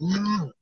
No.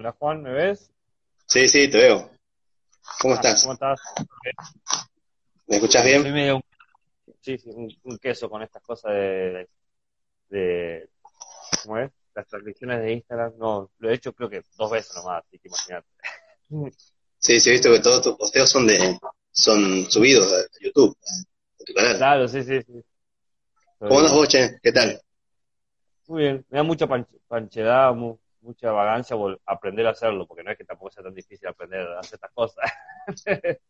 Hola Juan, ¿me ves? Sí, sí, te veo. ¿Cómo Ah, estás? ¿Cómo estás? ¿Me escuchás Soy bien? medio un, sí, sí, un, un queso con estas cosas de, de, ¿cómo es? Las transmisiones de Instagram. No, lo he hecho creo que dos veces nomás, así que imagínate. Sí, sí, he visto que todos tus posteos son de son subidos a YouTube, a tu canal. Claro, sí, sí, sí. ¿Cómo andas Soy- vos, che? ¿Qué tal? Muy bien, me da mucha panch- panchedad, mucha vagancia aprender a hacerlo, porque no es que tampoco sea tan difícil aprender a hacer estas cosas.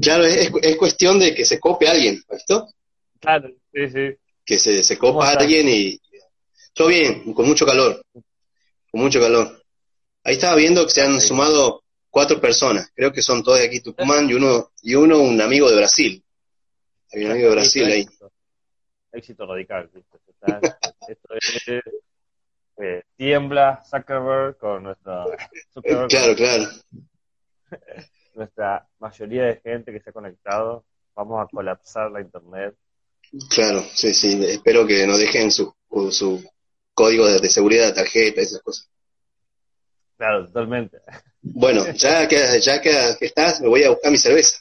Claro, es, es cuestión de que se cope alguien, ¿visto? Claro, sí, sí. Que se, se ¿Cómo copa estás? alguien y... Todo bien, con mucho calor, con mucho calor. Ahí estaba viendo que se han sumado cuatro personas, creo que son todos de aquí Tucumán y uno, y uno un amigo de Brasil. Hay un amigo de Brasil ahí. Éxito, éxito radical. esto es, eh, tiembla Zuckerberg con nuestra, Zuckerberg Claro, con claro. nuestra mayoría de gente que se ha conectado. Vamos a colapsar la internet. Claro, sí, sí. Espero que nos dejen su, su código de, de seguridad de tarjeta, esas cosas. Claro, totalmente. Bueno, ya que, ya que, que estás, me voy a buscar mi cerveza.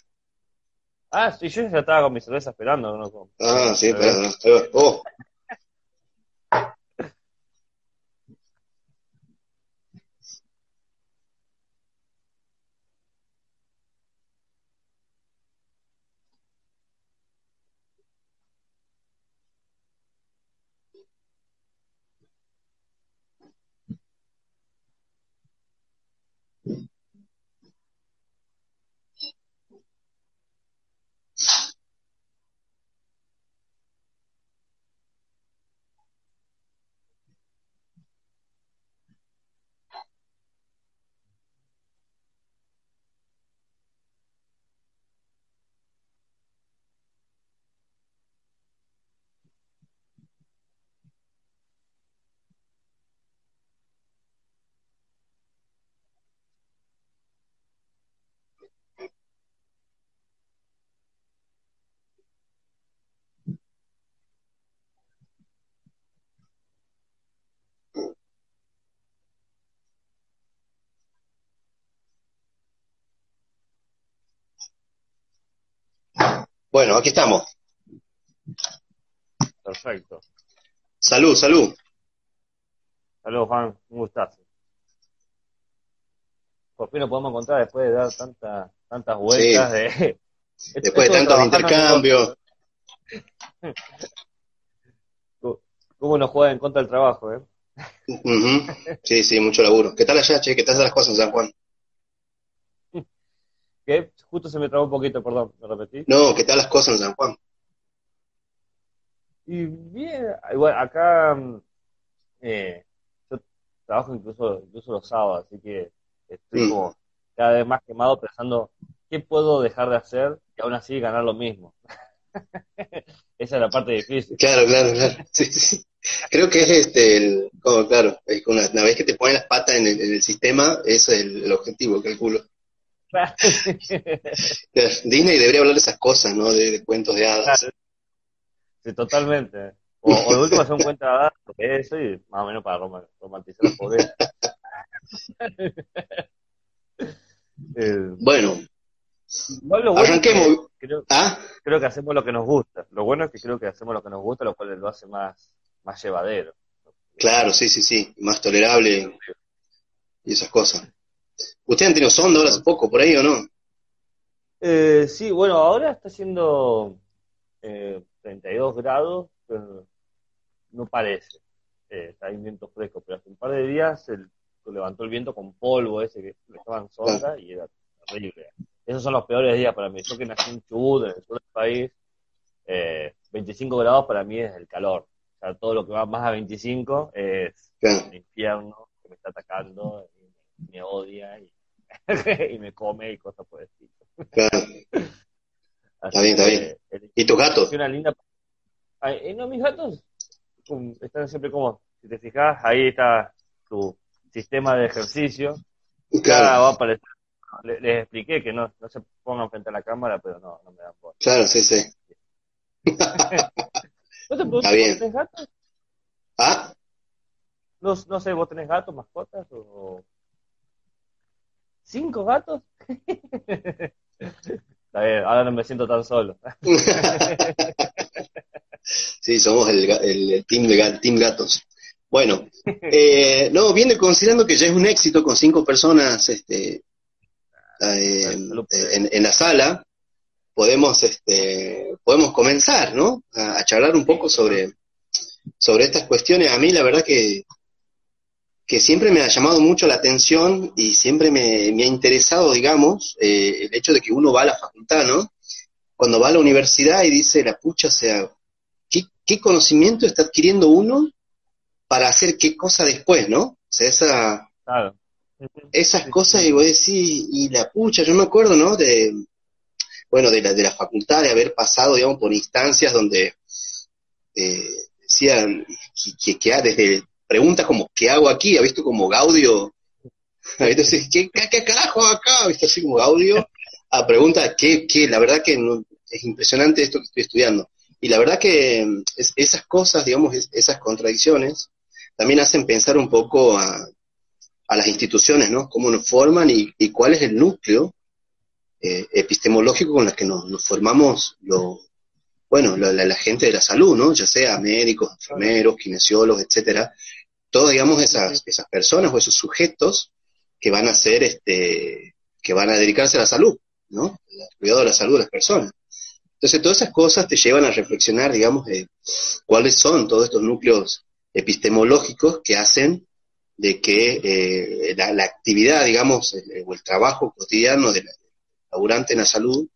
Ah, sí, yo ya estaba con mi cerveza esperando. ¿no? Con- Ah, sí, cerveza. no, va. Oh, Bueno, aquí estamos. Perfecto. Salud, salud. Saludos, Juan. Un gustazo. Por fin nos podemos encontrar después de dar tantas tantas vueltas. De, después de tantos intercambios. ¿Cómo nos juega en contra del trabajo, eh? Sí, sí, mucho laburo. ¿Qué tal allá, che? ¿Qué tal las cosas en San Juan? ¿Qué? Justo se me trabó un poquito, perdón, ¿me repetí? No, ¿qué tal las cosas en San Juan? Y bien, igual acá eh, yo trabajo incluso, incluso los sábados, así que estoy mm. como cada vez más quemado pensando qué puedo dejar de hacer y aún así ganar lo mismo. Esa es la parte difícil. Claro, claro, claro. Sí, sí. Creo que es este, el, como, claro, una, una, vez que te ponen las patas en el, en el sistema, ese es el, el objetivo, calculo. Disney debería hablar de esas cosas, ¿no? De, cuentos de hadas. Sí, totalmente. O, o de último hacer un cuento de hadas, porque eso y más o menos para romantizar la pobreza. eh, bueno, bueno, arranquemos. creo, ¿Ah? creo que hacemos lo que nos gusta. Lo bueno es que creo que hacemos lo que nos gusta, lo cual lo hace más, más llevadero. Claro, sí, sí, sí. Más tolerable y esas cosas. ¿Ustedes han tenido sonda ahora hace poco, por ahí o no? Eh, sí, bueno, ahora está haciendo eh, 32 grados, pero no parece. Eh, está en viento fresco, pero hace un par de días se levantó el viento con polvo ese que le estaban sonda y era terrible. Esos son los peores días para mí. Yo que nací en Chubut, en el sur del país, 25 eh, grados para mí es el calor. O sea, todo lo que va más a 25 es el infierno que me está atacando y me, odia y, y, me come y cosas por el estilo. Claro. está bien, está bien. ¿Y tus gatos? Una linda... Eh, no, mis gatos están siempre como, si te fijas, ahí está tu sistema de ejercicio. Claro. va a aparecer les, expliqué que no, no se pongan frente a la cámara, pero no, no me dan por. Claro, sí, sí. ¿No te Está bien. ¿Tenés gatos? ¿Ah? No, no sé, ¿vos tenés gatos, mascotas? O... ¿Cinco gatos? Está bien, ahora no me siento tan solo. sí, somos el, el, team, de, team gatos. Bueno, eh, no, viene considerando que ya es un éxito con cinco personas este, eh, en, la sala, podemos, este, podemos comenzar, ¿no? A, charlar un poco sobre, sobre estas cuestiones. A mí la verdad que, que siempre me ha llamado mucho la atención y siempre me, ha interesado, digamos, eh, el hecho de que uno va a la facultad, ¿no? Cuando va a la universidad y dice, la pucha, o sea, ¿qué, qué conocimiento está adquiriendo uno para hacer qué cosa después, ¿no? O sea, esa, claro esas cosas y voy a decir, y la pucha, yo me acuerdo, ¿no? De, bueno, de la, de la facultad, de haber pasado, digamos, por instancias donde eh, decían que, que, desde preguntas como, ¿qué hago aquí? ¿Ha visto como Gaudio? Entonces, ¿qué, qué, carajo acá? ¿Viste así como Gaudio? A preguntas, ¿qué, qué? La verdad que es impresionante esto que estoy estudiando. Y la verdad que esas cosas, digamos, esas contradicciones, también hacen pensar un poco a, a las instituciones, ¿no? Cómo nos forman y, cuál es el núcleo eh, epistemológico con el que nos, formamos lo, bueno, la, gente de la salud, ¿no? Ya sea médicos, enfermeros, kinesiólogos, etcétera. Todos, digamos, esas, esas personas o esos sujetos que van a ser, este, que van a dedicarse a la salud, ¿no? El cuidado de la salud de las personas. Entonces, todas esas cosas te llevan a reflexionar, digamos, cuáles son todos estos núcleos epistemológicos que hacen de que eh, la, actividad, digamos, o el trabajo cotidiano del laburante en la salud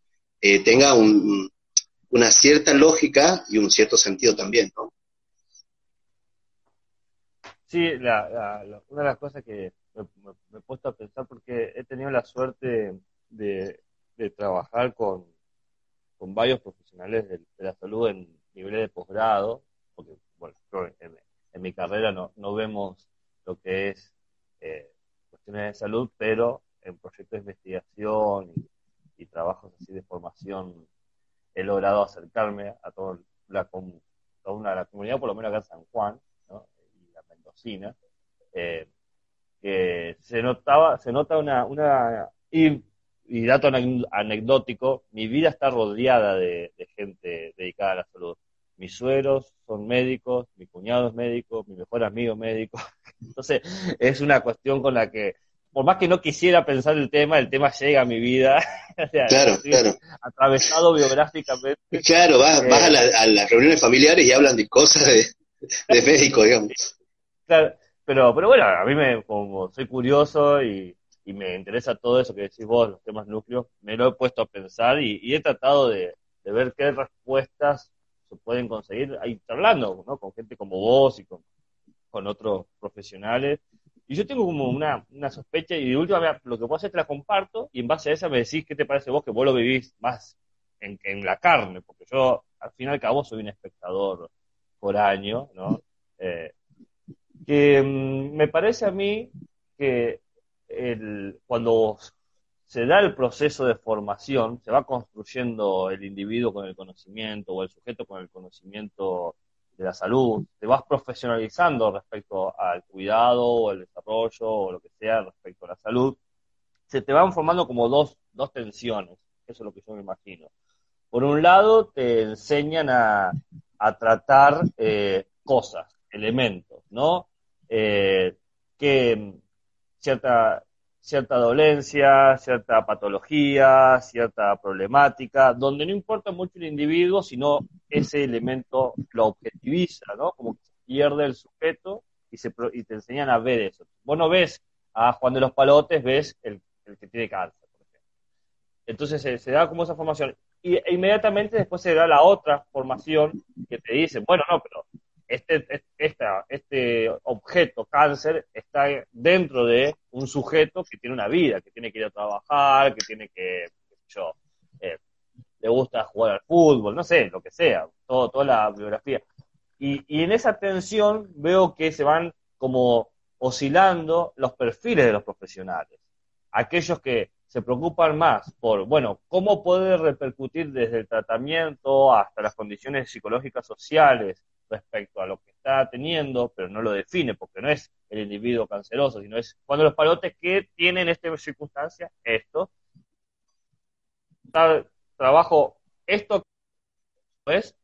eh, tenga una cierta lógica y un cierto sentido también, ¿no? Sí, una de las cosas que me, he puesto a pensar porque he tenido la suerte de, trabajar con, varios profesionales de, la salud en niveles de posgrado, porque bueno, en, en mi carrera no, no vemos lo que es eh, cuestiones de salud, pero en proyectos de investigación y, trabajos así de formación he logrado acercarme a toda la, toda la comunidad, por lo menos acá en San Juan, la Mendocina, eh, que se notaba, se nota una, una y, y dato anecdótico, mi vida está rodeada de, gente dedicada a la salud. Mis sueros son médicos, mi cuñado es médico, mi mejor amigo es médico. Entonces, es una cuestión con la que, por más que no quisiera pensar el tema, el tema llega a mi vida. claro, claro. Atravesado biográficamente. Claro, vas, vas a, eh, las reuniones familiares y hablan de cosas de, de médico, digamos. Claro, pero, pero bueno, a mí me, como soy curioso y, me interesa todo eso que decís vos, los temas núcleos, me lo he puesto a pensar y, he tratado de, ver qué respuestas se pueden conseguir ahí hablando, ¿no? Con gente como vos y con, otros profesionales. Y yo tengo como una, una sospecha y de última lo que puedo hacer te la comparto y en base a esa me decís qué te parece vos que vos lo vivís más en, en la carne, porque yo al final y al cabo soy un espectador por año, ¿no? Eh, que mm, me parece a mí que el, cuando se da el proceso de formación, se va construyendo el individuo con el conocimiento o el sujeto con el conocimiento de la salud, te vas profesionalizando respecto al cuidado o el desarrollo o lo que sea respecto a la salud, se te van formando como dos, dos tensiones, eso es lo que yo me imagino. Por un lado, te enseñan a, a tratar eh, cosas, elementos, ¿no? Eh, que cierta, cierta dolencia, cierta patología, cierta problemática, donde no importa mucho el individuo, sino ese elemento lo objetiviza, ¿no? Como que se pierde el sujeto y, se, y te enseñan a ver eso. Vos no ves a Juan de los Palotes, ves el, que tiene cáncer, por ejemplo. Entonces se, da como esa formación. Y e inmediatamente después se da la otra formación que te dice, bueno, no, pero este, este objeto cáncer está dentro de un sujeto que tiene una vida, que tiene que ir a trabajar, que tiene que, yo, eh, le gusta jugar al fútbol, no sé, lo que sea, todo, toda la biografía. Y, y en esa tensión veo que se van como oscilando los perfiles de los profesionales. Aquellos que se preocupan más por, bueno, cómo puede repercutir desde el tratamiento hasta las condiciones psicológicas sociales respecto a lo que está teniendo, pero no lo define porque no es el individuo canceroso, sino es cuando los palotes que tienen esta circunstancia, esto, trabajo esto, pues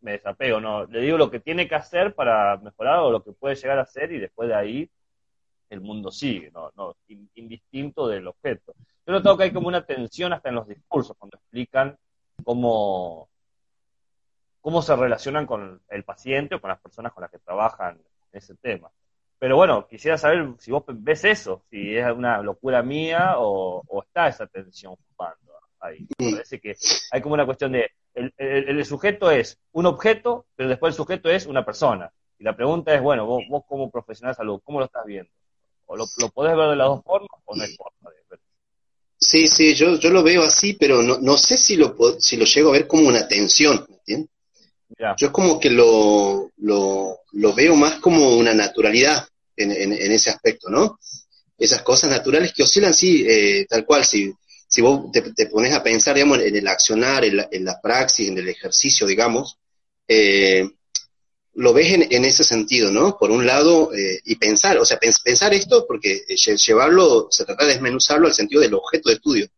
me desapego, no, le digo lo que tiene que hacer para mejorar o lo que puede llegar a hacer y después de ahí el mundo sigue, no, no indistinto del objeto. Yo noto que hay como una tensión hasta en los discursos cuando explican cómo cómo se relacionan con el paciente o con las personas con las que trabajan en ese tema. Pero bueno, quisiera saber si vos ves eso, si es una locura mía o, está esa tensión jugando ahí. Me parece que hay como una cuestión de, el, sujeto es un objeto, pero después el sujeto es una persona. Y la pregunta es, bueno, vos, como profesional de salud, ¿cómo lo estás viendo? ¿O lo, podés ver de las dos formas o no hay forma de verlo? Sí, sí, yo, yo lo veo así, pero no, no sé si lo, si lo llego a ver como una tensión, ¿entiendes? Yo es como que lo, lo, veo más como una naturalidad en, en, ese aspecto, ¿no? Esas cosas naturales que oscilan, sí, eh, tal cual, si, si vos te, pones a pensar, digamos, en el accionar, en la, en la praxis, en el ejercicio, digamos, eh, lo ves en, en, ese sentido, ¿no? Por un lado, eh, y pensar, o sea, pensar esto, porque llevarlo, se trata de desmenuzarlo al sentido del objeto de estudio,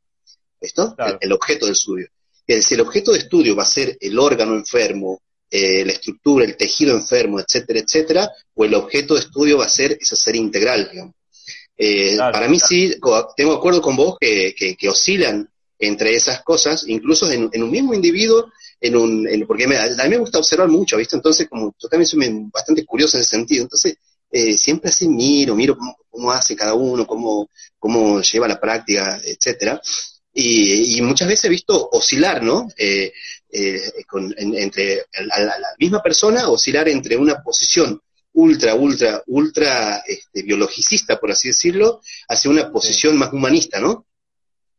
¿esto? el, objeto del estudio si el objeto de estudio va a ser el órgano enfermo, eh, la estructura, el tejido enfermo, etcétera, etcétera, o el objeto de estudio va a ser ese ser integral, digamos. Eh, para mí sí, tengo acuerdo con vos que, que, oscilan entre esas cosas, incluso en, un mismo individuo, en un, porque a mí me gusta observar mucho, ¿viste? Entonces, como yo también soy bastante curioso en ese sentido, entonces eh, siempre así miro, miro cómo, cómo, hace cada uno, cómo, cómo lleva la práctica, etcétera. Y, muchas veces he visto oscilar, ¿no? Eh, eh, entre a la, misma persona, oscilar entre una posición ultra, ultra, ultra este, biologicista, por así decirlo, hacia una posición más humanista, ¿no?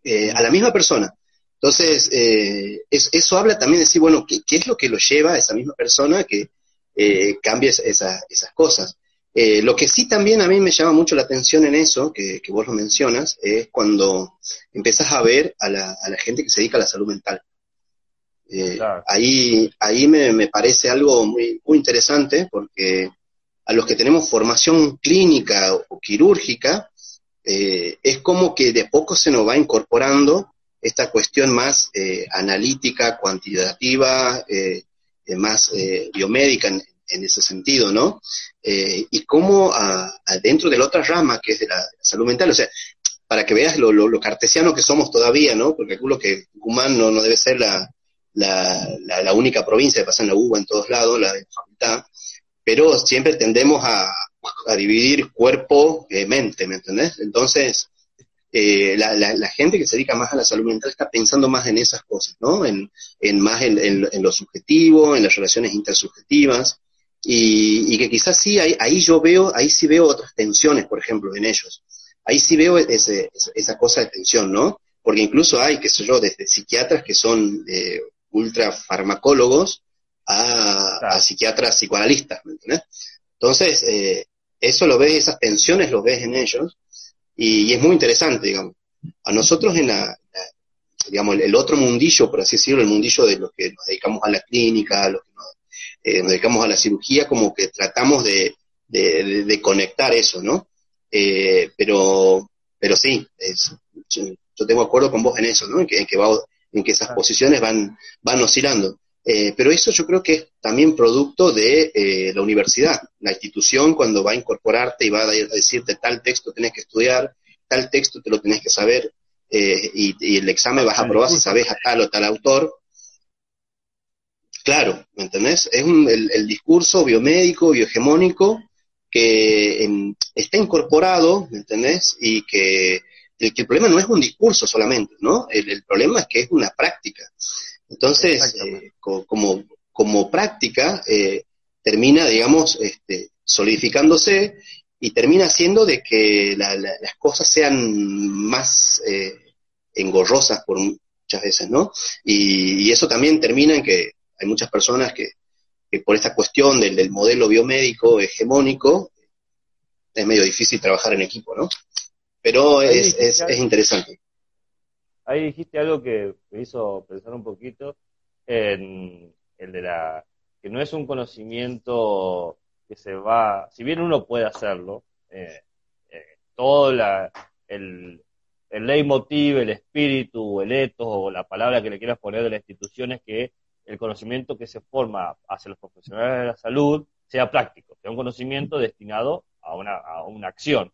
Eh, a la misma persona. Entonces, eso habla también de decir, bueno, ¿qué, ¿qué, es lo que lo lleva a esa misma persona que cambie esas cosas? Eh, lo que sí también a mí me llama mucho la atención en eso, que, vos lo mencionas, es cuando empiezas a ver a la, gente que se dedica a la salud mental. Eh, ahí ahí me, parece algo muy, muy interesante porque a los que tenemos formación clínica o, quirúrgica, eh, es como que de poco se nos va incorporando esta cuestión más eh, analítica, cuantitativa, eh, más biomédica en, ese sentido, ¿no? y cómo dentro de la otra rama, que es de la, salud mental, o sea, para que veas lo, cartesiano que somos todavía, ¿no? Porque calculo que Tucumán no, debe ser la, la, única provincia pasa en la UBA en todos lados, la de facultad, pero siempre tendemos a, a dividir cuerpo, eh, ¿me entendés? Entonces, eh, la, la, gente que se dedica más a la salud mental está pensando más en esas cosas, ¿no? En, en más en, en, lo subjetivo, en las relaciones intersubjetivas, y, y que quizás sí, ahí, ahí, yo veo, ahí sí veo otras tensiones, por ejemplo, en ellos. Ahí sí veo ese, esa cosa de tensión, ¿no? Porque incluso hay, qué sé yo, desde psiquiatras que son eh, ultra farmacólogos a, a, psiquiatras psicoanalistas, ¿me entiendes? Entonces, eh, eso lo ves, esas tensiones lo ves en ellos, y, es muy interesante, digamos. A nosotros en la, digamos, el, otro mundillo, por así decirlo, el mundillo de los que nos dedicamos a la clínica, a los que nos, eh, dedicamos a la cirugía, como que tratamos de, de, conectar eso, ¿no? Eh, pero, pero sí, es, yo, tengo acuerdo con vos en eso, ¿no? En que, en que, va, en que esas posiciones van, van oscilando. Eh, pero eso yo creo que es también producto de eh, la universidad, la institución cuando va a incorporarte y va a decirte tal texto tenés que estudiar, tal texto te lo tenés que saber eh, y, el examen vas a probar si sabes a tal o tal autor. Claro, ¿me entendés? Es el, discurso biomédico, biohegemónico que está incorporado, ¿me entendés? Y que el, que el problema no es un discurso solamente, ¿no? el problema es que es una práctica. Entonces, eh, como, como práctica, eh, termina, digamos, este, solidificándose y termina haciendo de que las cosas sean más eh, engorrosas por muchas veces, ¿no? Y, eso también termina en que hay muchas personas que, por esta cuestión del, del, modelo biomédico hegemónico, es medio difícil trabajar en equipo, ¿no? Pero es, es, es interesante ahí dijiste algo que me hizo pensar un poquito en el de la que no es un conocimiento que se va, si bien uno puede hacerlo, eh, eh, todo la, el, el leitmotiv, el espíritu, el etos o la palabra que le quieras poner de la institución es que el conocimiento que se forma hacia los profesionales de la salud sea práctico, sea un conocimiento destinado a una, a una acción.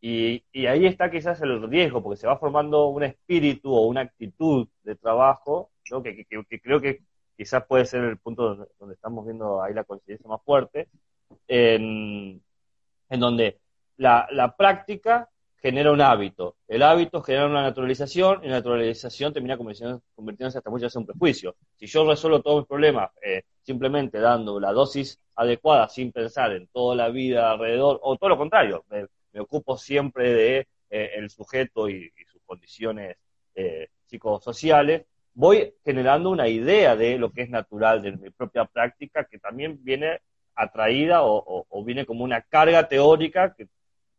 Y, ahí está quizás el riesgo, porque se va formando un espíritu o una actitud de trabajo, que, creo que quizás puede ser el punto donde, estamos viendo ahí la coincidencia más fuerte, en, donde la, práctica genera un hábito, el hábito genera una naturalización, y la naturalización termina convirtiéndose hasta muchas veces en un prejuicio. Si yo resuelvo todos mis problemas eh, simplemente dando la dosis adecuada sin pensar en toda la vida alrededor, o todo lo contrario, me ocupo siempre de eh, el sujeto y, sus condiciones eh, psicosociales, voy generando una idea de lo que es natural de mi propia práctica que también viene atraída o, viene como una carga teórica que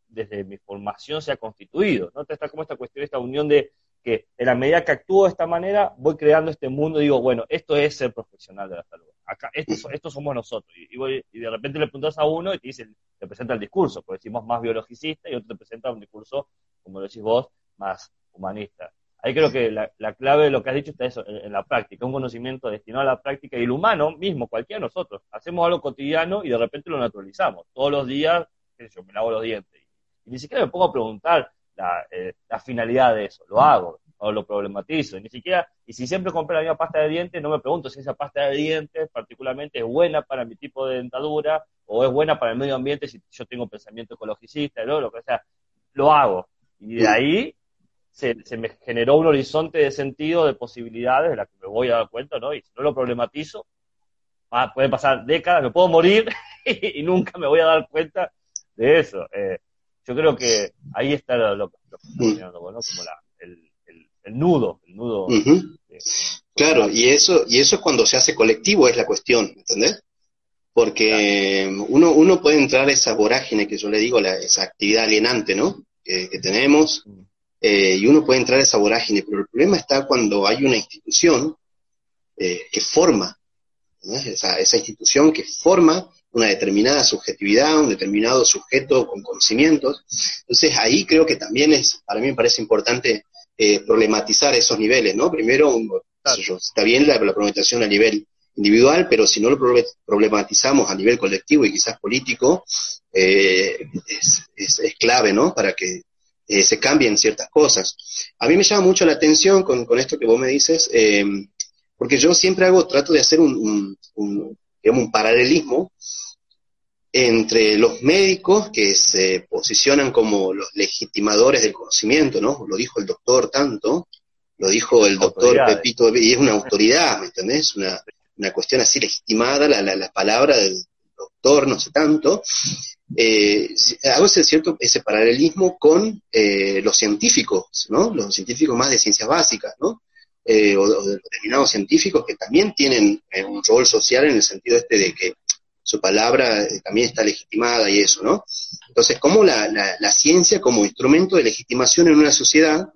desde mi formación se ha constituido. ¿no? Está como esta cuestión, esta unión de que en la medida que actúo de esta manera, voy creando este mundo y digo, bueno, esto es ser profesional de la salud. Acá, esto, somos nosotros. Y, y, de repente le preguntas a uno y te dice, te presenta el discurso, porque decimos más biologicista y otro te presenta un discurso, como decís vos, más humanista. Ahí creo que la, clave de lo que has dicho está eso, en, la práctica, un conocimiento destinado a la práctica y el humano mismo, cualquiera de nosotros, hacemos algo cotidiano y de repente lo naturalizamos. Todos los días, yo, me lavo los dientes. Y ni siquiera me pongo a preguntar la, eh, la finalidad de eso, lo hago o lo problematizo. Y ni siquiera, y si siempre compré la misma pasta de dientes, no me pregunto si esa pasta de dientes particularmente es buena para mi tipo de dentadura o es buena para el medio ambiente si yo tengo pensamiento ecologicista, ¿no? lo que sea. Lo hago. Y de ahí se, me generó un horizonte de sentido, de posibilidades de las que me voy a dar cuenta, ¿no? Y si no lo problematizo, ah, pueden pasar décadas, me puedo morir y, nunca me voy a dar cuenta de eso. Eh, yo creo que ahí está lo, que estamos ¿no? Como el, el, nudo, el nudo. claro, y eso, y eso es cuando se hace colectivo, es la cuestión, ¿entendés? Porque uno, uno puede entrar a esa vorágine que yo le digo, la, esa actividad alienante, ¿no? Que, tenemos, mm. eh, y uno puede entrar a esa vorágine, pero el problema está cuando hay una institución eh, que forma, esa, esa institución que forma una determinada subjetividad, un determinado sujeto con conocimientos. Entonces ahí creo que también es, para mí me parece importante eh, problematizar esos niveles, ¿no? Primero, está bien la, problematización a nivel individual, pero si no lo problematizamos a nivel colectivo y quizás político, eh, es, clave, ¿no? Para que eh, se cambien ciertas cosas. A mí me llama mucho la atención con, esto que vos me dices, porque yo siempre hago, trato de hacer un digamos, un paralelismo entre los médicos que se posicionan como los legitimadores del conocimiento, ¿no? Lo dijo el doctor tanto, lo dijo el doctor Pepito, y es una autoridad, ¿me entendés? Una, una cuestión así legitimada, la, la, palabra del doctor, no sé tanto. Eh, hago ese cierto ese paralelismo con eh, los científicos, ¿no? Los científicos más de ciencias básicas, ¿no? Eh, o, de determinados científicos que también tienen eh, un rol social en el sentido este de que su palabra eh, también está legitimada y eso, ¿no? Entonces, ¿cómo la, la, ciencia como instrumento de legitimación en una sociedad?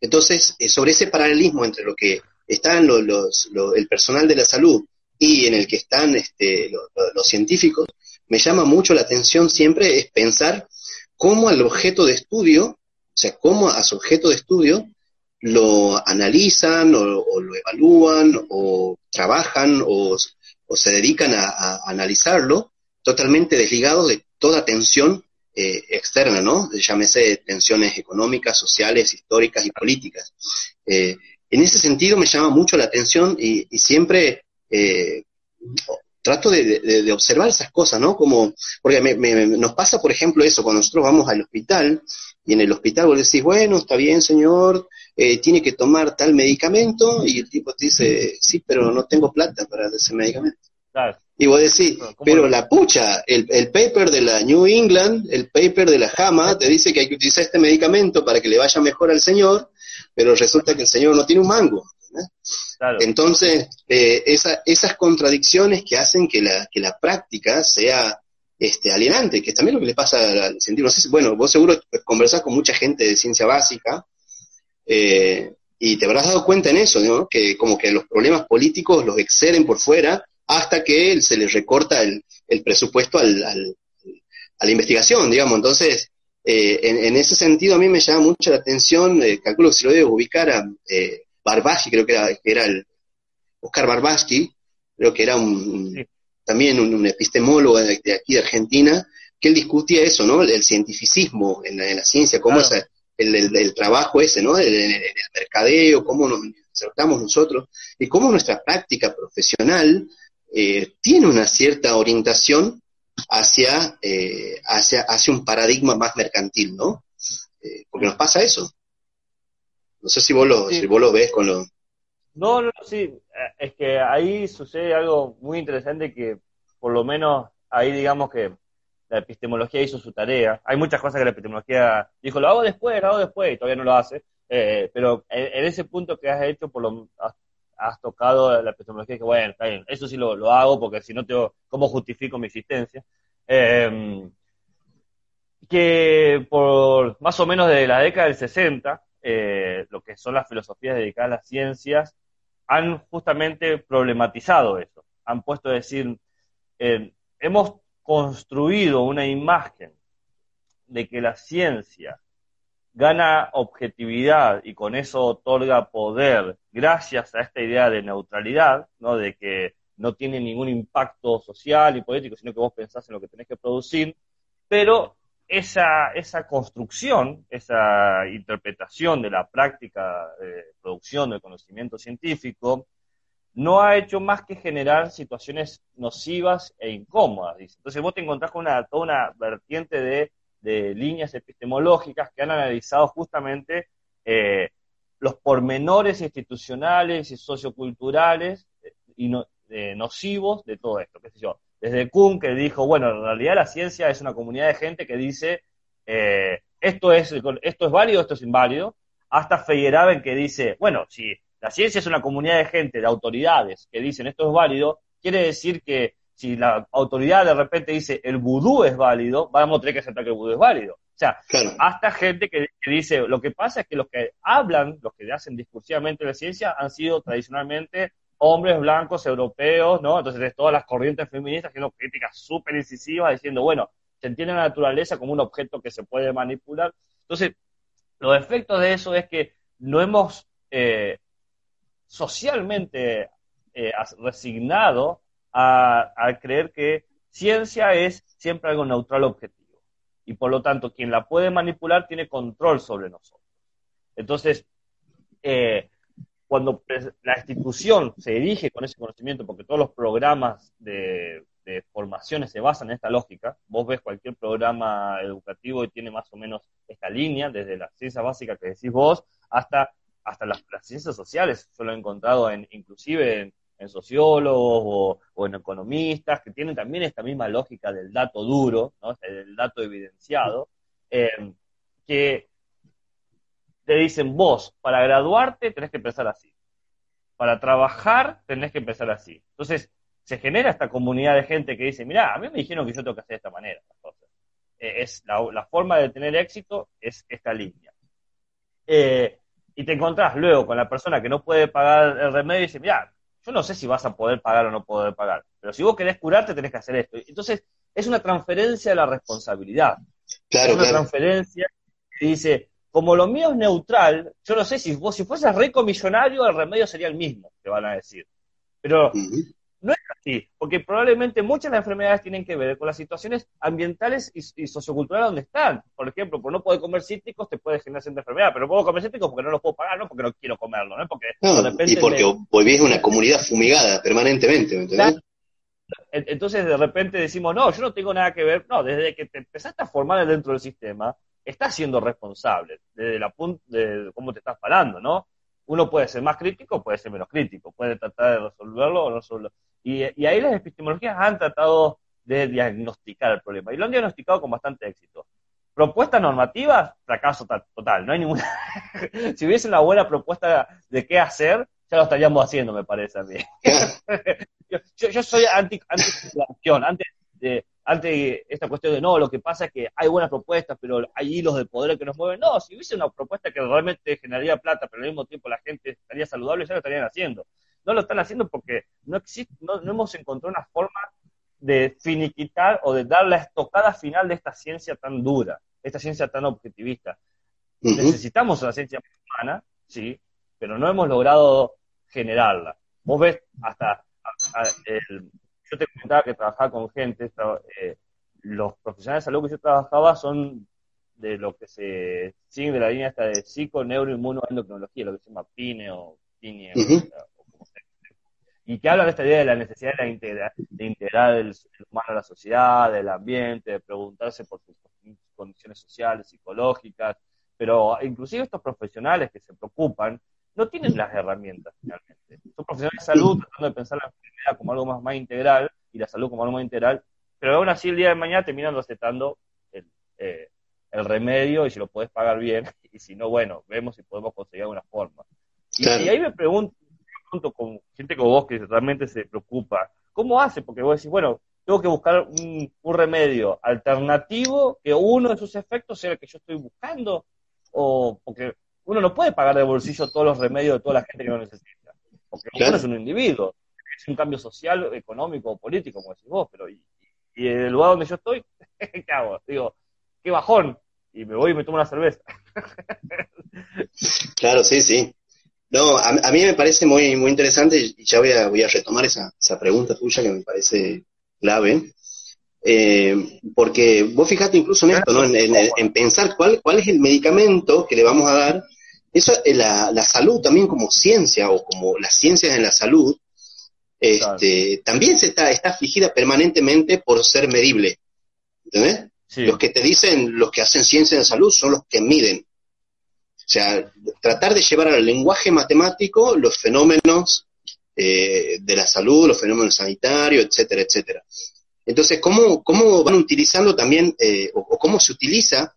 Entonces, sobre ese paralelismo entre lo que están los, el personal de la salud y en el que están este, los científicos, me llama mucho la atención siempre es pensar cómo al objeto de estudio, o sea, cómo a su objeto de estudio lo analizan o, lo evalúan o trabajan o, se dedican a, analizarlo totalmente desligados de toda tensión eh, externa, ¿no? Llámese tensiones económicas, sociales, históricas y políticas. Eh, en ese sentido me llama mucho la atención y, siempre eh, trato de, observar esas cosas, ¿no? Como, porque nos pasa, por ejemplo, eso, cuando nosotros vamos al hospital y en el hospital vos decís, bueno, está bien, señor, eh, tiene que tomar tal medicamento y el tipo te dice, sí, pero no tengo plata para ese medicamento. Y vos decís, pero la pucha, el, paper de la New England, el paper de la JAMA, te dice que hay que utilizar este medicamento para que le vaya mejor al señor, pero resulta que el señor no tiene un mango. Entonces, eh, esas contradicciones que hacen que la, que la práctica sea este, alienante, que es también lo que le pasa al sentido. No sé bueno, vos seguro conversás con mucha gente de ciencia básica eh, y te habrás dado cuenta en eso, ¿no? que como que los problemas políticos los exceden por fuera hasta que se les recorta el, presupuesto al, a la investigación, digamos. Entonces, eh, en, ese sentido a mí me llama mucho la atención, eh, calculo que se lo debo ubicar a eh, creo que era, que era el Oscar Barbaschi, creo que era un, también un, epistemólogo de, aquí de Argentina, que él discutía eso, ¿no? El, cientificismo en la, ciencia, cómo es el, trabajo ese, ¿no? El, el, mercadeo, cómo nos insertamos nosotros, y cómo nuestra práctica profesional eh, tiene una cierta orientación hacia, eh, hacia, hacia un paradigma más mercantil, ¿no? Eh, porque nos pasa eso. No sé si vos lo, si vos lo ves con lo... No, no, sí, es que ahí sucede algo muy interesante que por lo menos ahí digamos que la epistemología hizo su tarea. Hay muchas cosas que la epistemología dijo, lo hago después, lo hago después, y todavía no lo hace. Eh, pero en, ese punto que has hecho, por lo has, tocado la epistemología, que bueno, está bien, eso sí lo, lo hago, porque si no tengo, ¿cómo justifico mi existencia? Em, que por más o menos de la década del 60, eh, lo que son las filosofías dedicadas a las ciencias, han justamente problematizado eso. Han puesto a decir, eh, hemos construido una imagen de que la ciencia gana objetividad y con eso otorga poder gracias a esta idea de neutralidad, ¿no? de que no tiene ningún impacto social y político, sino que vos pensás en lo que tenés que producir, pero esa, esa construcción, esa interpretación de la práctica de producción del conocimiento científico, no ha hecho más que generar situaciones nocivas e incómodas. Entonces vos te encontrás con una, toda una vertiente de, líneas epistemológicas que han analizado justamente eh, los pormenores institucionales y socioculturales eh, y eh, nocivos de todo esto. Desde Kuhn, que dijo, bueno, en realidad la ciencia es una comunidad de gente que dice, esto, es, esto es válido, esto es inválido, hasta Feyerabend que dice, bueno, si la ciencia es una comunidad de gente, de autoridades, que dicen esto es válido, quiere decir que si la autoridad de repente dice el vudú es válido, vamos a tener que aceptar que el vudú es válido. O sea, hasta gente que, dice, lo que pasa es que los que hablan, los que hacen discursivamente la ciencia, han sido tradicionalmente hombres blancos europeos, ¿no? Entonces, todas las corrientes feministas haciendo críticas súper incisivas, diciendo, bueno, se entiende la naturaleza como un objeto que se puede manipular. Entonces, los efectos de eso es que no hemos eh, socialmente eh, resignado a, creer que ciencia es siempre algo neutral objetivo. Y por lo tanto, quien la puede manipular tiene control sobre nosotros. Entonces, eh, cuando la institución se dirige con ese conocimiento, porque todos los programas de, formaciones se basan en esta lógica, vos ves cualquier programa educativo y tiene más o menos esta línea, desde la ciencia básica que decís vos, hasta, hasta las, ciencias sociales, yo lo he encontrado en, inclusive en, sociólogos o, en economistas, que tienen también esta misma lógica del dato duro, ¿no? del dato evidenciado, eh, que te dicen, vos, para graduarte tenés que empezar así. Para trabajar tenés que empezar así. Entonces, se genera esta comunidad de gente que dice, mira, a mí me dijeron que yo tengo que hacer de esta manera. Eh, es la, forma de tener éxito es esta línea. Eh, y te encontrás luego con la persona que no puede pagar el remedio y dice, mira, yo no sé si vas a poder pagar o no poder pagar, pero si vos querés curarte tenés que hacer esto. Entonces, es una transferencia de la responsabilidad. Claro, es una transferencia que dice, como lo mío es neutral, yo no sé si vos si fueses rico millonario, el remedio sería el mismo, te van a decir. Pero no es así, porque probablemente muchas de las enfermedades tienen que ver con las situaciones ambientales y, socioculturales donde están. Por ejemplo, por no poder comer cítricos te puede generar cierta enfermedad, pero no puedo comer cítricos porque no los puedo pagar, no porque no quiero comerlo, ¿no? Porque y porque volvís a una comunidad fumigada permanentemente, ¿me entendés? Entonces de repente decimos, no, yo no tengo nada que ver, no, desde que te empezaste a formar dentro del sistema, estás siendo responsable desde la punta de cómo te estás parando, ¿no? Uno puede ser más crítico, puede ser menos crítico, puede tratar de resolverlo o no resolverlo. Y, ahí las epistemologías han tratado de diagnosticar el problema y lo han diagnosticado con bastante éxito. Propuestas normativas, fracaso total, no hay ninguna. si hubiese una buena propuesta de qué hacer, ya lo estaríamos haciendo, me parece a mí. yo, soy anti, anti antes de, ante esta cuestión de no, lo que pasa es que hay buenas propuestas, pero hay hilos de poder que nos mueven. No, si hubiese una propuesta que realmente generaría plata, pero al mismo tiempo la gente estaría saludable, ya lo estarían haciendo. No lo están haciendo porque no existe, no, hemos encontrado una forma de finiquitar o de dar la estocada final de esta ciencia tan dura, esta ciencia tan objetivista. Necesitamos una ciencia humana, sí, pero no hemos logrado generarla. Vos ves hasta el, yo te comentaba que trabajaba con gente, eh, los profesionales de salud que yo trabajaba son de lo que se sigue de la línea esta de psico, neuro, inmuno, endocrinología, lo que se llama PINE o PINE, o, como sea. Y que hablan de esta idea de la necesidad de, integrar, de integrar el, humano a la sociedad, del ambiente, de preguntarse por sus condiciones sociales, psicológicas, pero inclusive estos profesionales que se preocupan no tienen las herramientas finalmente. Son profesionales de salud tratando de pensar la enfermedad como algo más, más integral y la salud como algo más integral, pero aún así el día de mañana terminan recetando el, eh, el remedio y si lo puedes pagar bien, y si no, bueno, vemos si podemos conseguir alguna forma. Y, ahí me pregunto, con gente como vos que realmente se preocupa, ¿cómo hace? Porque vos decís, bueno, tengo que buscar un, un remedio alternativo que uno de sus efectos sea el que yo estoy buscando, o porque uno no puede pagar de bolsillo todos los remedios de toda la gente que lo necesita, porque uno es un individuo, es un cambio social, económico o político, como decís vos, pero y, y en el lugar donde yo estoy, ¿qué hago? Digo, qué bajón, y me voy y me tomo una cerveza. claro, sí, sí. No, a, mí me parece muy, muy interesante y ya voy a, voy a retomar esa, esa pregunta tuya que me parece clave. Eh, porque vos fijate incluso en esto, ¿no? En, pensar cuál, cuál es el medicamento que le vamos a dar. Eso, eh, la, la salud también como ciencia o como las ciencias en la salud, este, también se está, está afligida permanentemente por ser medible. ¿Entendés? Los que te dicen, los que hacen ciencia en salud son los que miden. O sea, tratar de llevar al lenguaje matemático los fenómenos eh, de la salud, los fenómenos sanitarios, etcétera, etcétera. Entonces, ¿cómo, cómo van utilizando también, eh, o, cómo se utiliza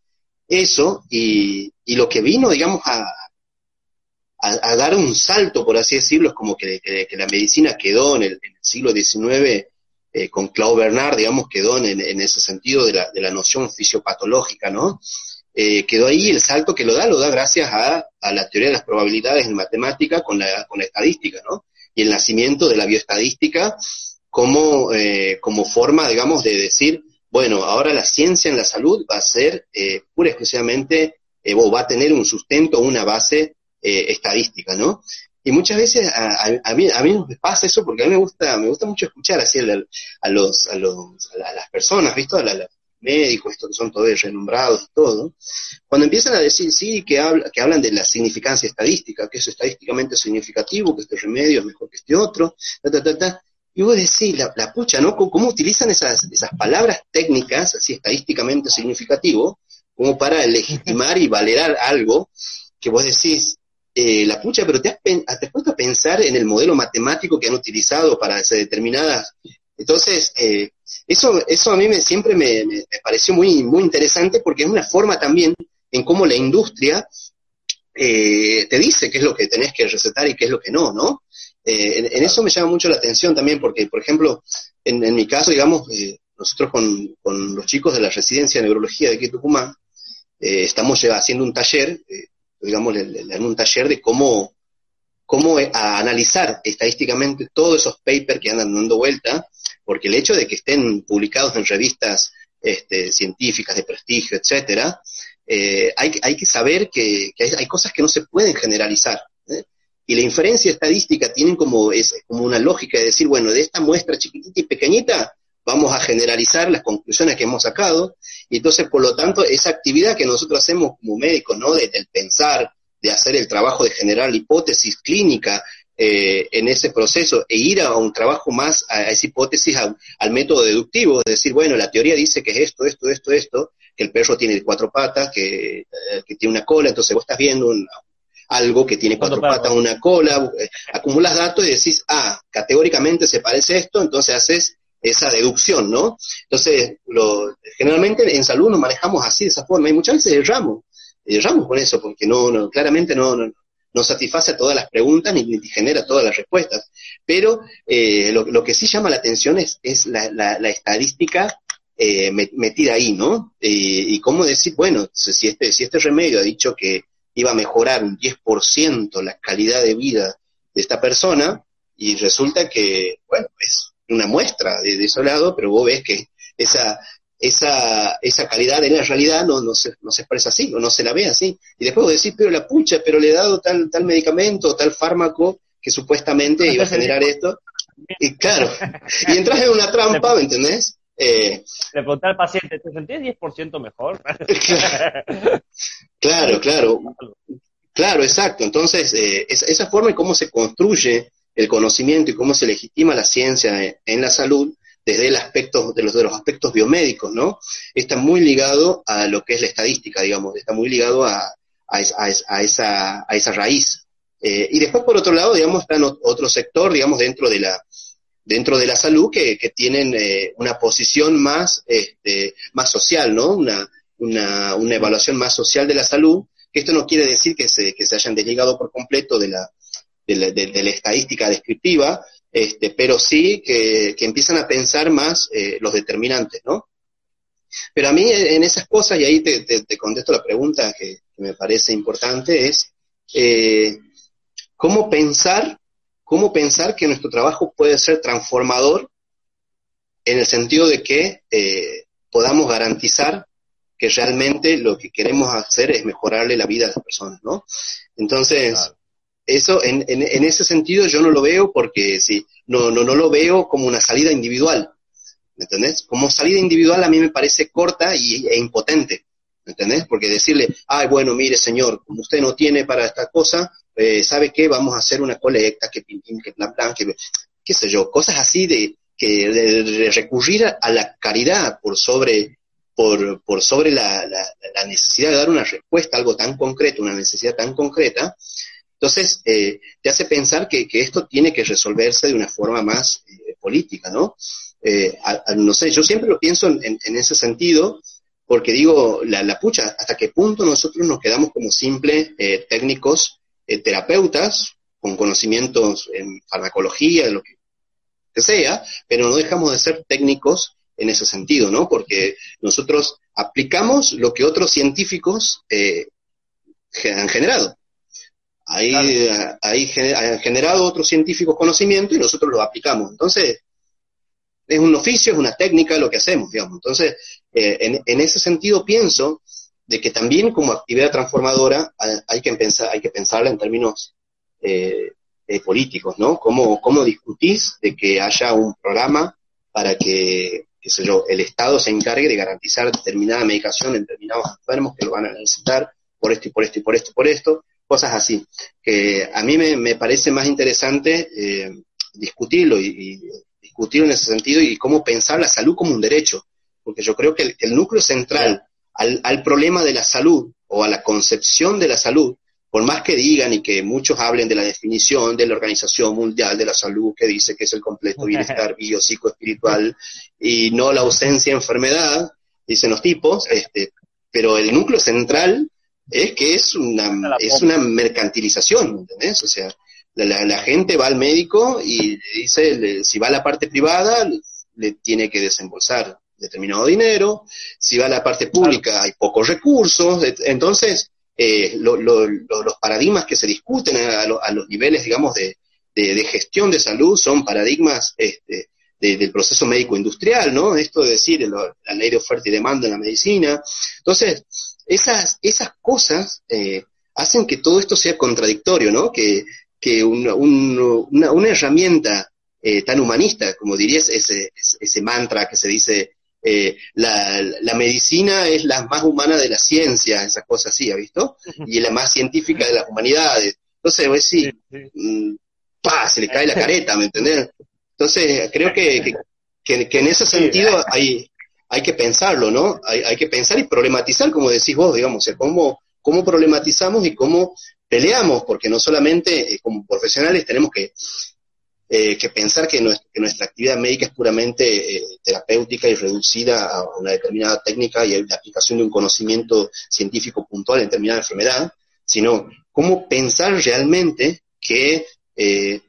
eso y, lo que vino, digamos, a, dar un salto, por así decirlo, es como que, la medicina quedó en el, siglo XIX eh, con Claude Bernard, digamos, quedó en, ese sentido de la, de la, noción fisiopatológica, ¿no? Eh, quedó ahí el salto que lo da, lo da gracias a, a, la teoría de las probabilidades en matemática con la, con la estadística, ¿no? y el nacimiento de la bioestadística como, eh, como forma, digamos, de decir, bueno, ahora la ciencia en la salud va a ser eh, pura y exclusivamente, eh, va a tener un sustento, una base estadística, ¿no? Y muchas veces a, a, mí, a mí me pasa eso porque a mí me gusta, me gusta mucho escuchar así a, los, a, los, a, las personas, ¿visto? A, los médicos, estos que son todos renombrados y todo, cuando empiezan a decir, sí, que, habla, que hablan de la significancia estadística, que es estadísticamente significativo, que este remedio es mejor que este otro, ta, ta, ta, ta. Y vos decís, la, pucha, ¿no? ¿Cómo, utilizan esas, esas palabras técnicas, así estadísticamente significativo, como para legitimar y valerar algo que vos decís, eh, la pucha, pero te has, te has, puesto a pensar en el modelo matemático que han utilizado para hacer determinadas. Entonces, eh, eso, eso a mí me, siempre me, me, pareció muy, muy interesante porque es una forma también en cómo la industria eh, te dice qué es lo que tenés que recetar y qué es lo que no, ¿no? Eh, en, eso me llama mucho la atención también porque, por ejemplo, en, en mi caso, digamos, eh, nosotros con, con, los chicos de la residencia de neurología de aquí Tucumán, estamos haciendo un taller digamos, en un taller de cómo, cómo analizar estadísticamente todos esos papers que andan dando vuelta, porque el hecho de que estén publicados en revistas este, científicas de prestigio, etcétera, eh, hay, hay, que saber que, hay, cosas que no se pueden generalizar. ¿eh? Y la inferencia estadística tiene como, es, como una lógica de decir, bueno, de esta muestra chiquitita y pequeñita, vamos a generalizar las conclusiones que hemos sacado, y entonces, por lo tanto, esa actividad que nosotros hacemos como médicos, ¿no? De, del pensar, de hacer el trabajo de generar hipótesis clínica eh, en ese proceso e ir a un trabajo más a, esa hipótesis, al método deductivo, es decir, bueno, la teoría dice que es esto, esto, esto, esto, que el perro tiene cuatro patas, que, eh, que tiene una cola, entonces vos estás viendo un, algo que tiene cuatro patas, una cola, eh, acumulas datos y decís, ah, categóricamente se parece esto, entonces haces esa deducción, ¿no? Entonces, lo, generalmente en salud nos manejamos así, de esa forma, y muchas veces erramos, erramos con eso, porque no, no claramente no, no, no satisface todas las preguntas ni, ni, genera todas las respuestas. Pero eh, lo, lo, que sí llama la atención es, es la, la, la estadística eh, metida ahí, ¿no? Eh, y cómo decir, bueno, si este, si este remedio ha dicho que iba a mejorar un 10% la calidad de vida de esta persona, y resulta que, bueno, es una muestra de, de ese lado, pero vos ves que esa, esa, esa calidad en la realidad no, no, se, no se expresa así, o no se la ve así. Y después vos decís, pero la pucha, pero le he dado tal, tal medicamento, tal fármaco que supuestamente iba a generar esto. Y claro, y entras en una trampa, ¿me entendés? Eh, le pregunté al paciente, ¿te sentís 10% mejor? claro, claro. Claro, exacto. Entonces, eh, esa, esa forma en cómo se construye el conocimiento y cómo se legitima la ciencia en, la salud desde el aspecto de los, de los aspectos biomédicos, ¿no? Está muy ligado a lo que es la estadística, digamos, está muy ligado a, a, a, esa, a esa raíz. Eh, y después, por otro lado, digamos, está en otro sector, digamos, dentro de la, dentro de la salud que, tienen eh, una posición más, este, más social, ¿no? Una, una, una evaluación más social de la salud, esto no quiere decir que se, que se hayan desligado por completo de la, de estadística descriptiva, este, pero sí que, que empiezan a pensar más eh, los determinantes, ¿no? Pero a mí en esas cosas, y ahí te, te, te contesto la pregunta que, que, me parece importante, es eh, cómo pensar, cómo pensar que nuestro trabajo puede ser transformador en el sentido de que eh, podamos garantizar que realmente lo que queremos hacer es mejorarle la vida a las personas, ¿no? Entonces, claro eso en, en, en, ese sentido yo no lo veo porque sí, no, no, no lo veo como una salida individual. ¿Me entendés? Como salida individual a mí me parece corta y, e impotente. ¿Me entendés? Porque decirle, ay, bueno, mire, señor, como usted no tiene para esta cosa, eh, ¿sabe qué? Vamos a hacer una colecta, que pin, pin, que plan, plan, que qué sé yo, cosas así de, que recurrir a la caridad por sobre, por, por sobre la, la, necesidad de dar una respuesta a algo tan concreto, una necesidad tan concreta, entonces, eh, te hace pensar que, que, esto tiene que resolverse de una forma más eh, política, ¿no? No sé, yo siempre lo pienso en, en, ese sentido, porque digo, la, la, pucha, hasta qué punto nosotros nos quedamos como simples técnicos eh, terapeutas, con conocimientos en farmacología, de lo que, que sea, pero no dejamos de ser técnicos en ese sentido, ¿no? Porque nosotros aplicamos lo que otros científicos eh, han generado Ahí, ahí han generado otros científicos conocimiento y nosotros lo aplicamos. Entonces, es un oficio, es una técnica lo que hacemos, digamos. Entonces, eh, en, ese sentido pienso de que también como actividad transformadora hay que pensar, hay que pensarla en términos eh, eh, políticos, ¿no? ¿Cómo, ¿Cómo discutís de que haya un programa para que, qué yo, el Estado se encargue de garantizar determinada medicación en determinados enfermos que lo van a necesitar por esto y por esto y por esto y por esto? Cosas así, que a mí me, parece más interesante discutirlo y discutir en ese sentido y cómo pensar la salud como un derecho, porque yo creo que el, núcleo central al, problema de la salud o a la concepción de la salud, por más que digan y que muchos hablen de la definición de la Organización Mundial de la Salud, que dice que es el completo bienestar biopsicoespiritual y no la ausencia de enfermedad, dicen los tipos, este, pero el núcleo central es que es una, es una mercantilización, ¿entendés? O sea, la, gente va al médico y le dice, si va a la parte privada, le tiene que desembolsar determinado dinero, si va a la parte pública hay pocos recursos, entonces eh, los paradigmas que se discuten a, los niveles, digamos, de, gestión de salud son paradigmas este, del proceso médico-industrial, ¿no? Esto de decir la ley de oferta y demanda en la medicina. Entonces, esas, esas cosas eh, hacen que todo esto sea contradictorio, ¿no? Que, que una, una, herramienta eh, tan humanista, como dirías, ese, ese mantra que se dice, eh, la, la, medicina es la más humana de la ciencia, esas cosas así, ¿ha visto? Y es la más científica de las humanidades. Entonces, pues sí, mm, se le cae la careta, ¿me entendés? Entonces, creo que, que, que, en ese sentido hay, hay que pensarlo, ¿no? Hay, hay que pensar y problematizar, como decís vos, digamos, cómo, cómo problematizamos y cómo peleamos, porque no solamente eh, como profesionales tenemos que, eh, que pensar que, nuestra actividad médica es puramente eh, terapéutica y reducida a una determinada técnica y a la aplicación de un conocimiento científico puntual en determinada enfermedad, sino cómo pensar realmente que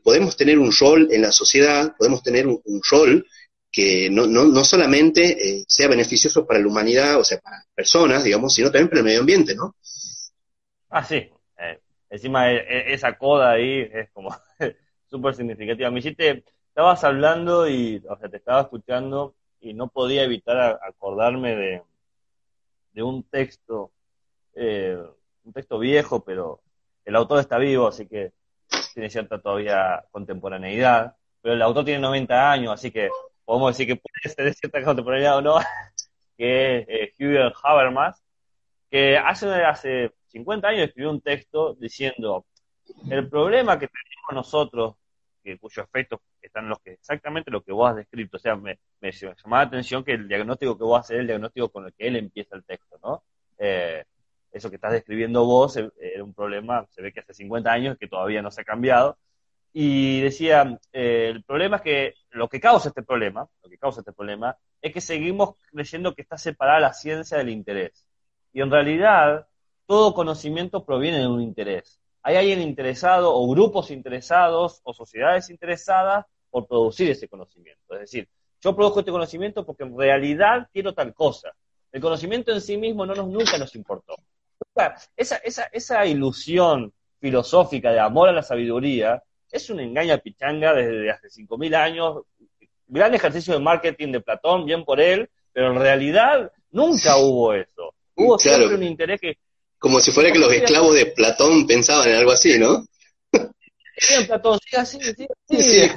podemos tener un rol en la sociedad, podemos tener un, rol que no, no, no solamente sea beneficioso para la humanidad, o sea, para personas, digamos, sino también para el medio ambiente, ¿no? Ah, sí, Encima esa coda ahí es como súper significativa. Me hiciste, estabas hablando y, o sea, te estaba escuchando y no podía evitar acordarme de, un texto, eh, un texto viejo, pero el autor está vivo, así que tiene cierta todavía contemporaneidad, pero el autor tiene 90 años, así que podemos decir que puede ser de cierta contemporaneidad o no, que es eh, Hubert Habermas, que hace, hace 50 años escribió un texto diciendo, el problema que tenemos nosotros, que, cuyos efectos están los que exactamente lo que vos has descrito, o sea, me, llamó la atención que el diagnóstico que vos haces es el diagnóstico con el que él empieza el texto, ¿no? Eh, eso que estás describiendo vos eh, era un problema, se ve que hace 50 años que todavía no se ha cambiado. Y decía, eh, el problema es que lo que causa este problema, lo que causa este problema, es que seguimos creyendo que está separada la ciencia del interés. Y en realidad, todo conocimiento proviene de un interés. Hay alguien interesado o grupos interesados o sociedades interesadas por producir ese conocimiento. Es decir, yo produzco este conocimiento porque en realidad quiero tal cosa. El conocimiento en sí mismo no nos, nunca nos importó. Esa, esa, esa ilusión filosófica de amor a la sabiduría es un engaño a pichanga desde hace 5.000 años. Gran ejercicio de marketing de Platón, bien por él, pero en realidad nunca hubo eso. Hubo siempre un interés que como si fuera que los esclavos de Platón pensaban en algo así, ¿no? Platón, sí, sí, sí.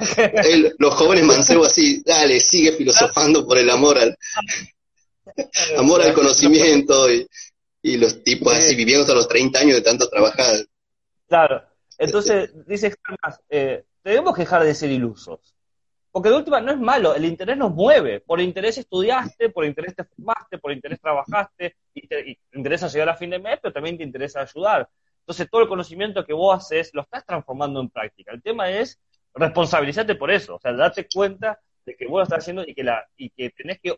los jóvenes mancebos así, dale, sigue filosofando por el amor al amor al conocimiento y, los tipos así viviendo hasta los 30 años de tanto trabajar. Claro, entonces dice eh, debemos dejar de ser ilusos. Porque de última no es malo, el interés nos mueve. Por interés estudiaste, por interés te formaste, por interés trabajaste, y te, interesa llegar a fin de mes, pero también te interesa ayudar. Entonces todo el conocimiento que vos haces lo estás transformando en práctica. El tema es responsabilizarte por eso, o sea, date cuenta de que vos lo estás haciendo y que, la, y que tenés que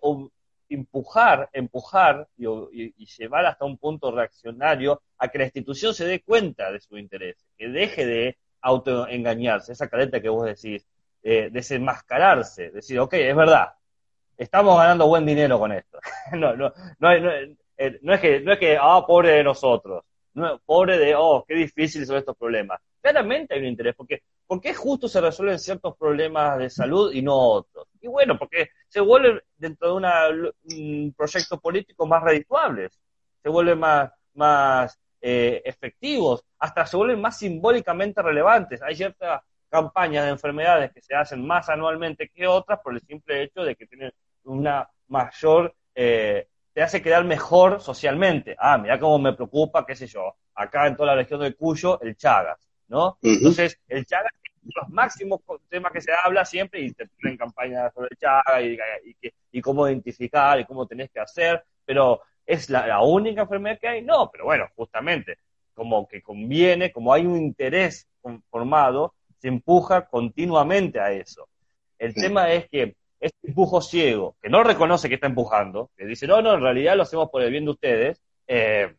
empujar, empujar y, y, llevar hasta un punto reaccionario a que la institución se dé cuenta de su interés, que deje de autoengañarse, esa careta que vos decís, eh, desenmascararse, decir, ok, es verdad, estamos ganando buen dinero con esto. no, no, no, no, eh, no, es que, no es que, ah, pobre de nosotros. pobre de, oh, qué difícil son estos problemas. Claramente hay un interés, porque ¿por qué justo se resuelven ciertos problemas de salud y no otros? Y bueno, porque se vuelven dentro de un proyecto político más redituables, se vuelven más, más eh, efectivos, hasta se vuelven más simbólicamente relevantes. Hay ciertas campañas de enfermedades que se hacen más anualmente que otras por el simple hecho de que tienen una mayor, eh, te hace quedar mejor socialmente. Ah, mira cómo me preocupa, qué sé yo, acá en toda la región de Cuyo, el Chagas, ¿no? Entonces, el Chagas es los máximos temas que se habla siempre y te ponen campañas sobre el Chagas y, y, cómo identificar y cómo tenés que hacer, pero ¿es la, la única enfermedad que hay? No, pero bueno, justamente, como que conviene, como hay un interés formado, se empuja continuamente a eso. El tema es que este empujo ciego, que no reconoce que está empujando, que dice, no, no, en realidad lo hacemos por el bien de ustedes, eh,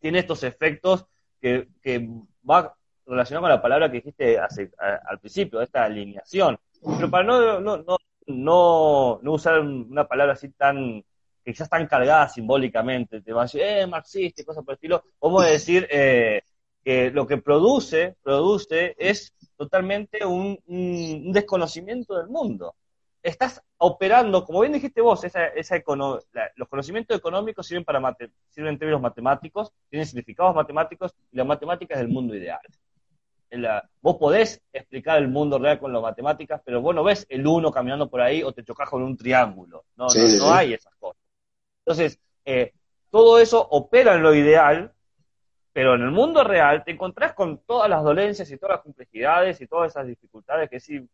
tiene estos efectos que, que va relacionado con la palabra que dijiste hace, al principio, esta alineación. Pero para no, no, no, no, no usar una palabra así tan, que ya están cargadas simbólicamente, te va a decir, eh, marxista y cosas por el estilo, vamos a decir eh, que lo que produce, produce es totalmente un, desconocimiento del mundo. Estás operando, como bien dijiste vos, esa, esa los conocimientos económicos sirven, para sirven en términos matemáticos, tienen significados matemáticos, y la matemática es el mundo ideal. vos podés explicar el mundo real con las matemáticas, pero vos no ves el uno caminando por ahí o te chocas con un triángulo. No, no, hay esas cosas. Entonces, eh, todo eso opera en lo ideal, pero en el mundo real te encontrás con todas las dolencias y todas las complejidades y todas esas dificultades que sí,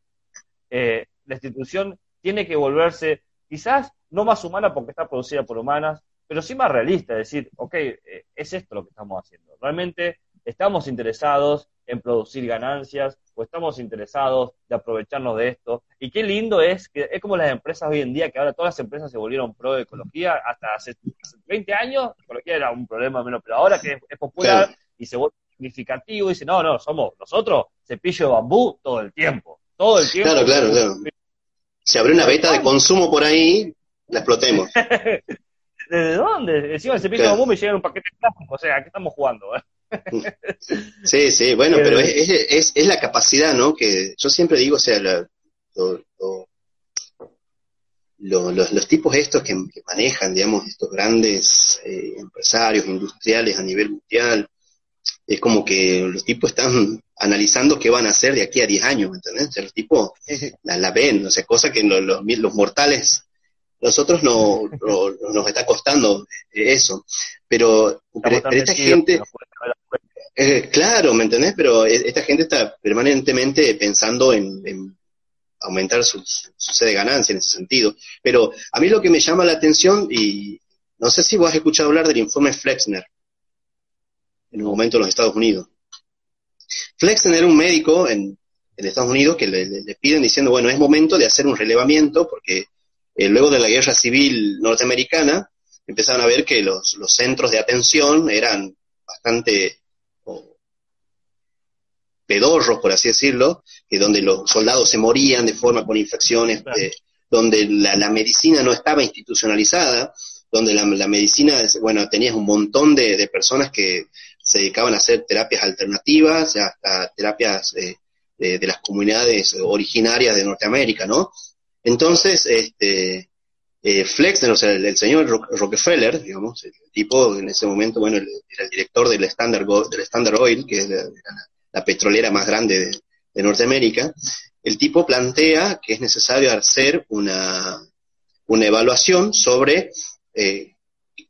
eh, la institución tiene que volverse quizás no más humana porque está producida por humanas, pero sí más realista, decir, ok, eh, es esto lo que estamos haciendo. Realmente estamos interesados en producir ganancias o estamos interesados de aprovecharnos de esto. Y qué lindo es que es como las empresas hoy en día, que ahora todas las empresas se volvieron pro de ecología. Hasta hace, 20 años, ecología era un problema menos, pero ahora que es, popular y se vuelve significativo, dice, no, no, somos nosotros cepillo de bambú todo el tiempo. Todo el tiempo. Claro, claro, claro. Si abre una beta de consumo por ahí, la explotemos. ¿Desde dónde? Encima el cepillo de bambú me llega en un paquete de plástico, o sea, ¿qué estamos jugando? Eh? Sí, sí, bueno, pero es, es, la capacidad, ¿no? Que yo siempre digo, o sea, los, tipos estos que, manejan, digamos, estos grandes eh, empresarios industriales a nivel mundial, es como que los tipos están analizando qué van a hacer de aquí a 10 años, ¿me entendés? O sea, los tipos la, ven, o sea, cosa que los, los mortales nosotros no, nos está costando eso. Pero, esta gente, eh, claro, ¿me entendés? Pero e, esta gente está permanentemente pensando en, aumentar su, sede de ganancia en ese sentido. Pero a mí lo que me llama la atención, y no sé si vos has escuchado hablar del informe Flexner, en un momento en los Estados Unidos. Flexner era un médico en, Estados Unidos que le, piden diciendo, bueno, es momento de hacer un relevamiento porque eh, luego de la guerra civil norteamericana, empezaron a ver que los, centros de atención eran bastante pedorros, por así decirlo, que donde los soldados se morían de forma con infecciones, eh, donde la, medicina no estaba institucionalizada, donde la, medicina, bueno, tenías un montón de, personas que se dedicaban a hacer terapias alternativas, hasta terapias eh, de, las comunidades originarias de Norteamérica, ¿no? Entonces, este, eh, Flexner, o sea, el, señor Rockefeller, digamos, el tipo en ese momento, bueno, era el director del Standard, del Standard Oil, que es la, petrolera más grande de, Norteamérica, el tipo plantea que es necesario hacer una, una evaluación sobre eh,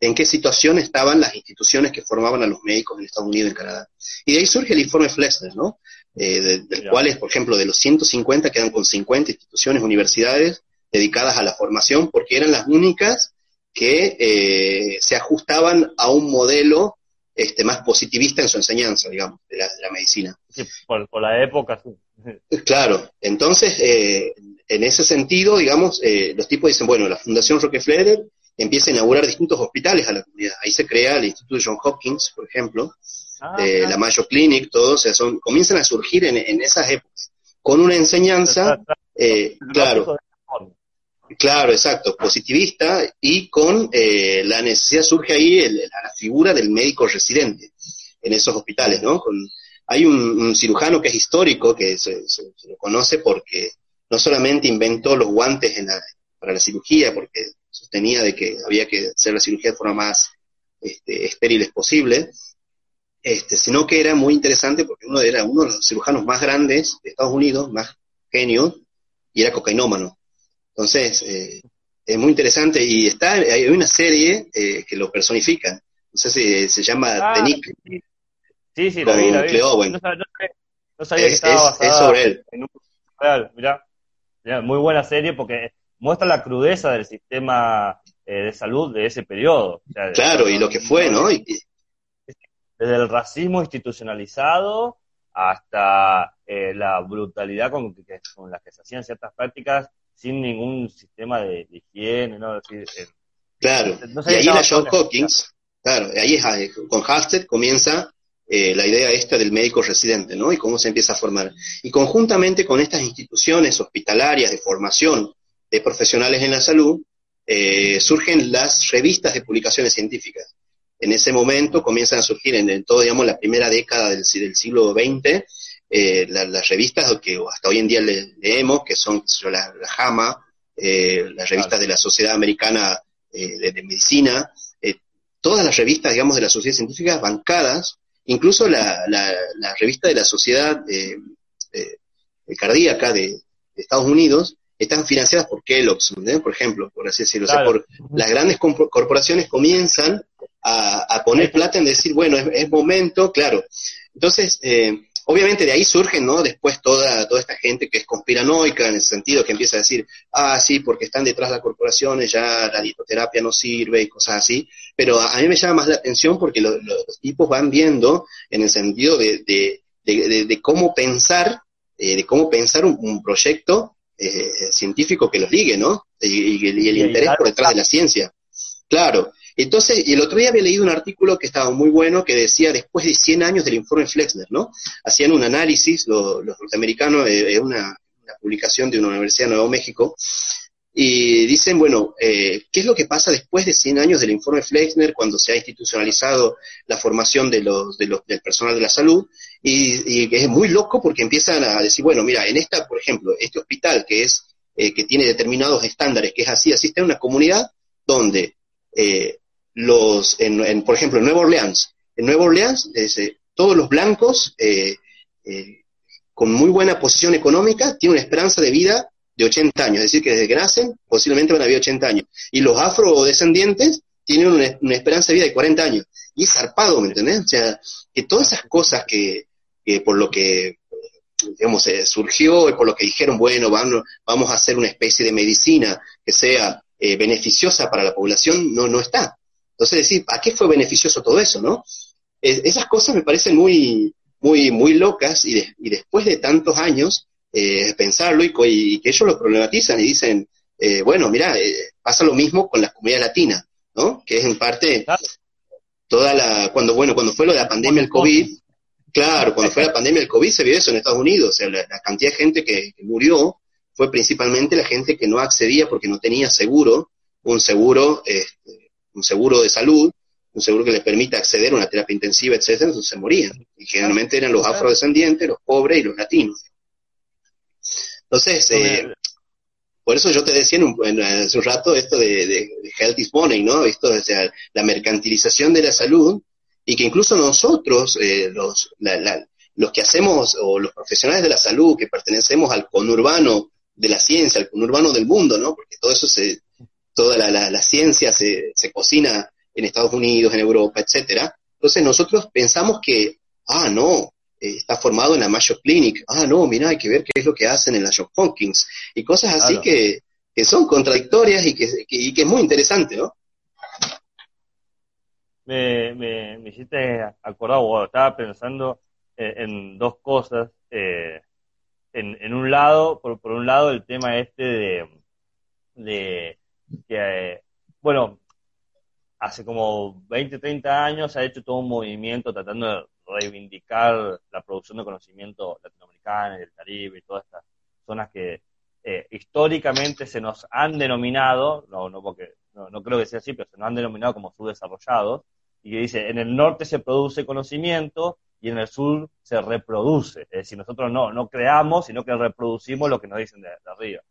en qué situación estaban las instituciones que formaban a los médicos en Estados Unidos y en Canadá. Y de ahí surge el informe Flexner, ¿no? Eh, del cual es, por ejemplo, de los 150 quedan con 50 instituciones, universidades dedicadas a la formación, porque eran las únicas que eh, se ajustaban a un modelo este, más positivista en su enseñanza, digamos, de la, medicina. por, la época. Claro, entonces, eh, en ese sentido, digamos, los tipos dicen, bueno, la Fundación Rockefeller empieza a inaugurar distintos hospitales a la comunidad. Ahí se crea el Instituto John Hopkins, por ejemplo, Ah, la Mayo Clinic, todos, o sea, son, comienzan a surgir en, esas épocas, con una enseñanza, eh, claro, claro, exacto, positivista, y con eh, la necesidad, surge ahí la figura del médico residente. en esos hospitales, ¿no? Con, hay un, cirujano que es histórico, que se, lo conoce porque no solamente inventó los guantes para la cirugía, porque sostenía de que había que hacer la cirugía de forma más este, estériles posible, este, sino que era muy interesante porque uno era uno de los cirujanos más grandes de Estados Unidos, más genio, y era cocainómano. Entonces, eh, es muy interesante y está hay una serie eh, que lo personifica. No sé si se llama ah, The Nick. Sí, sí, la vi, la vi. No, sabía, que estaba basada es sobre él. en un real. Mirá, muy buena serie porque muestra la crudeza del sistema eh, de salud de ese periodo. claro, y lo que fue, ¿no? Desde el racismo institucionalizado hasta eh, la brutalidad con, con la que se hacían ciertas prácticas sin ningún sistema de, higiene, ¿no? Eh, claro, y ahí la John Hawkins, claro, ahí es, eh, con Halstead comienza la idea esta del médico residente, ¿no? Y cómo se empieza a formar. Y conjuntamente con estas instituciones hospitalarias de formación de profesionales en la salud, surgen las revistas de publicaciones científicas. En ese momento comienzan a surgir en, todo, digamos, la primera década del, del siglo XX, eh, las revistas que hasta hoy en día leemos, que son la, JAMA, eh, las revistas de la Sociedad Americana eh, de, Medicina, todas las revistas, digamos, de la sociedad científica bancadas, incluso la, revista de la Sociedad Cardíaca de, Estados Unidos, están financiadas por Kellogg's, por ejemplo, por así decirlo. O sea, por, las grandes corporaciones comienzan a, poner plata en decir, bueno, es, es momento, claro. Entonces, eh, Obviamente de ahí surgen, ¿no? Después toda, toda esta gente que es conspiranoica en el sentido que empieza a decir, ah, sí, porque están detrás de las corporaciones, ya la dietoterapia no sirve y cosas así. Pero a, mí me llama más la atención porque los tipos van viendo en el sentido de, de, cómo pensar, eh, de cómo pensar un, proyecto eh, científico que los ligue, ¿no? Y, el interés por detrás de la ciencia. Claro, entonces, y el otro día había leído un artículo que estaba muy bueno que decía después de 100 años del informe Flexner, ¿no? Hacían un análisis, los norteamericanos, es eh, una, publicación de una universidad de Nuevo México, y dicen, bueno, eh, ¿qué es lo que pasa después de 100 años del informe Flexner cuando se ha institucionalizado la formación de los, de los, del personal de la salud? Y, y, es muy loco porque empiezan a decir, bueno, mira, en esta, por ejemplo, este hospital que es eh, que tiene determinados estándares, que es así, así está en una comunidad donde eh, los, en, por ejemplo, en Nueva Orleans. En Nueva Orleans, todos los blancos eh, eh, con muy buena posición económica tienen una esperanza de vida de 80 años, es decir, que desde que nacen posiblemente van a vivir 80 años. Y los afrodescendientes tienen una, esperanza de vida de 40 años. Y es zarpado, ¿me entendés? O sea, que todas esas cosas que, por lo que digamos, eh, surgió y por lo que dijeron, bueno, vamos a hacer una especie de medicina que sea beneficiosa para la población, no, no está. Entonces, decir, ¿a qué fue beneficioso todo eso, no? esas cosas me parecen muy, muy, muy locas y, después de tantos años, eh, pensarlo y, que ellos lo problematizan y dicen, eh, bueno, mira, eh, pasa lo mismo con las comunidades latinas, ¿no? Que es en parte toda la, cuando, bueno, cuando fue lo de la pandemia del COVID, claro, cuando fue la pandemia del COVID se vio eso en Estados Unidos, o sea, la, cantidad de gente que, que, murió fue principalmente la gente que no accedía porque no tenía seguro, un seguro, este, un seguro de salud, un seguro que les permita acceder a una terapia intensiva, etcétera, entonces se morían. Y generalmente eran los afrodescendientes, los pobres y los latinos. Entonces, eh, por eso yo te decía en hace un rato esto de, health is money, ¿no? Esto, o sea, la mercantilización de la salud y que incluso nosotros, eh, los, los que hacemos, o los profesionales de la salud que pertenecemos al conurbano de la ciencia, al conurbano del mundo, ¿no? Porque todo eso se, toda la, ciencia se, se, cocina en Estados Unidos, en Europa, etcétera. Entonces nosotros pensamos que, ah, no, eh, está formado en la Mayo Clinic, ah, no, mira, hay que ver qué es lo que hacen en la Johns Hopkins, y cosas así que, que, son contradictorias y que, y que es muy interesante, ¿no? Me, me, me hiciste acordar, estaba pensando eh, en dos cosas. Eh, en, en, un lado, por, por un lado, el tema este de, de que, bueno, hace como 20, 30 años se ha hecho todo un movimiento tratando de reivindicar la producción de conocimiento latinoamericana y del Caribe y todas estas zonas que eh, históricamente se nos han denominado, no, no porque no, creo que sea así, pero se nos han denominado como subdesarrollados, y que dice, en el norte se produce conocimiento y en el sur se reproduce. Es decir, nosotros no, no creamos, sino que reproducimos lo que nos dicen de, arriba.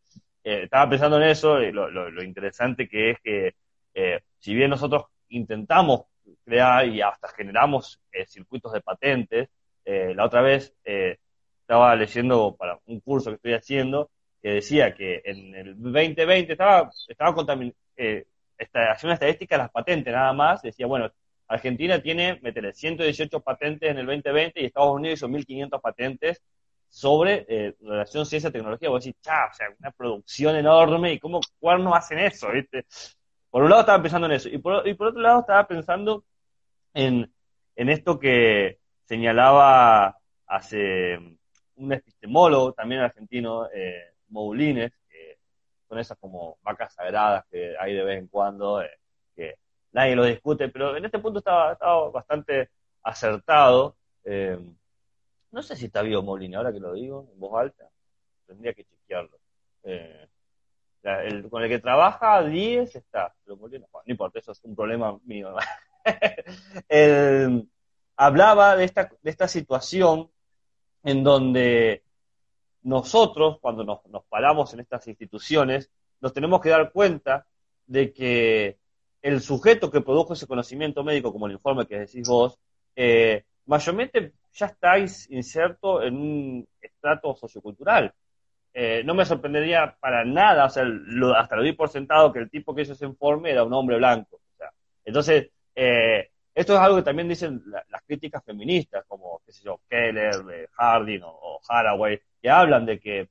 Eh, estaba pensando en eso y lo, interesante que es que eh, si bien nosotros intentamos crear y hasta generamos eh, circuitos de patentes, la otra vez estaba leyendo para un curso que estoy haciendo que decía que en el 2020 estaba, estaba eh, haciendo una estadística de las patentes nada más, decía, bueno, Argentina tiene, métele, 118 patentes en el 2020 y Estados Unidos hizo 1.500 patentes sobre eh, relación ciencia-tecnología. Vos decís, cha, o sea, una producción enorme y cómo cuernos hacen eso, ¿viste? Por un lado estaba pensando en eso y por, y por otro lado estaba pensando en, en esto que señalaba hace un epistemólogo también argentino, eh, Moulines, que son esas como vacas sagradas que hay de vez en cuando, eh, que nadie lo discute, pero en este punto estaba, bastante acertado. Eh, no sé si está vivo Moulines, ahora que lo digo en voz alta, tendría que chequearlo. Eh, con el que trabaja 10 está, pero Moulines, no importa, eso es un problema mío. hablaba de esta, de esta situación en donde nosotros, cuando nos, paramos en estas instituciones, nos tenemos que dar cuenta de que el sujeto que produjo ese conocimiento médico, como el informe que decís vos, eh, mayormente ya estáis inserto en un estrato sociocultural. Eh, no me sorprendería para nada, o sea, hasta lo di por sentado que el tipo que hizo ese informe era un hombre blanco. entonces, eh, esto es algo que también dicen las críticas feministas, como, qué sé yo, Keller, eh, o, Haraway, que hablan de que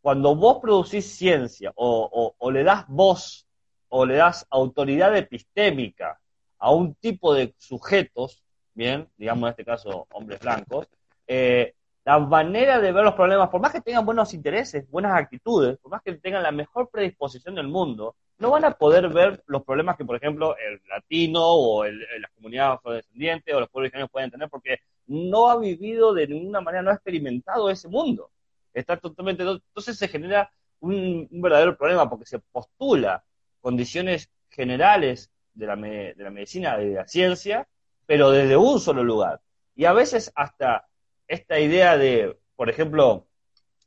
cuando vos producís ciencia o, le das voz o le das autoridad epistémica a un tipo de sujetos, bien, digamos en este caso hombres blancos, eh, la manera de ver los problemas, por más que tengan buenos intereses, buenas actitudes, por más que tengan la mejor predisposición del mundo, no van a poder ver los problemas que, por ejemplo, el latino o el, las comunidades afrodescendientes o los pueblos originarios pueden tener porque no ha vivido de ninguna manera, no ha experimentado ese mundo. Está totalmente. Entonces se genera un, verdadero problema porque se postula condiciones generales de la, de la medicina, de la ciencia, pero desde un solo lugar. Y a veces hasta esta idea de, por ejemplo,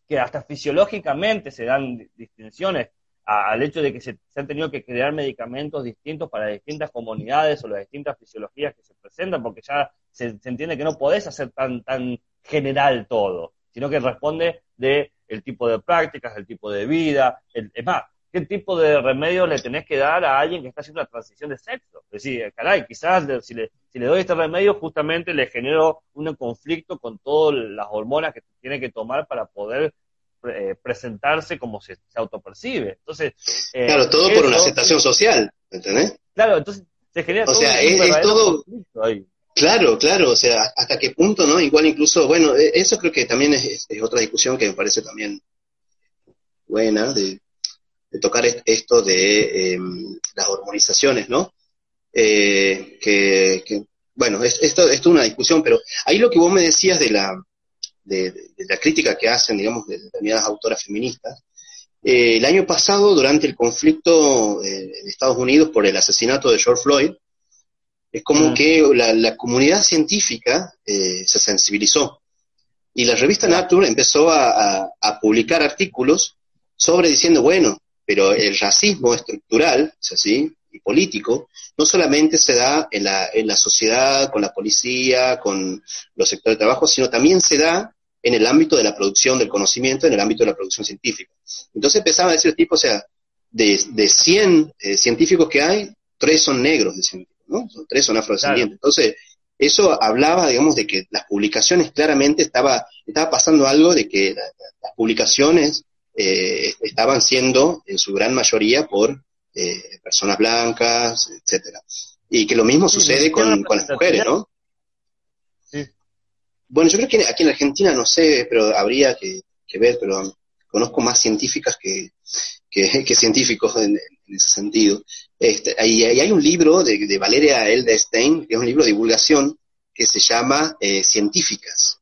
que hasta fisiológicamente se dan distinciones al hecho de que se, han tenido que crear medicamentos distintos para distintas comunidades o las distintas fisiologías que se presentan, porque ya se, entiende que no podés hacer tan, tan general todo, sino que responde de el tipo de prácticas, el tipo de vida, es más, qué tipo de remedio le tenés que dar a alguien que está haciendo la transición de sexo. Es decir, caray, quizás si le, si le doy este remedio, justamente le genero un conflicto con todas las hormonas que tiene que tomar para poder eh, presentarse como se, se autopercibe. Entonces, eh, claro, todo por una aceptación social, ¿entendés? Claro, entonces se genera o sea, es, todo Claro, claro, o sea, hasta qué punto, ¿no? Igual incluso, bueno, e, eso creo que también es, otra discusión que me parece también buena, de, tocar esto de em, las hormonizaciones, ¿no? Eh, que, bueno, esto, es una discusión, pero ahí lo que vos me decías de la, de, la crítica que hacen, digamos, de determinadas autoras feministas. Eh, el año pasado, durante el conflicto eh, en Estados Unidos por el asesinato de George Floyd, es como que la, comunidad científica eh, se sensibilizó. Y la revista Nature empezó a, publicar artículos sobre diciendo, bueno, pero el racismo estructural, así, y político, no solamente se da en la, en la sociedad, con la policía, con los sectores de trabajo, sino también se da en el ámbito de la producción del conocimiento, en el ámbito de la producción científica. Entonces empezaba a decir tipo, o sea, de, de 100 eh, científicos que hay, tres son negros, ¿no? Tres son afrodescendientes. Entonces, eso hablaba, digamos, de que las publicaciones claramente estaba, estaba pasando algo de que las publicaciones eh, estaban siendo, en su gran mayoría, por eh, personas blancas, etcétera. Y que lo mismo sucede con, con las mujeres, ¿no? Bueno, yo creo que aquí en Argentina, no sé, pero habría que, ver, pero conozco más científicas que, que, científicos en, ese sentido. Este, y, hay un libro de, Valeria Eldestein, que es un libro de divulgación, que se llama eh, Científicas.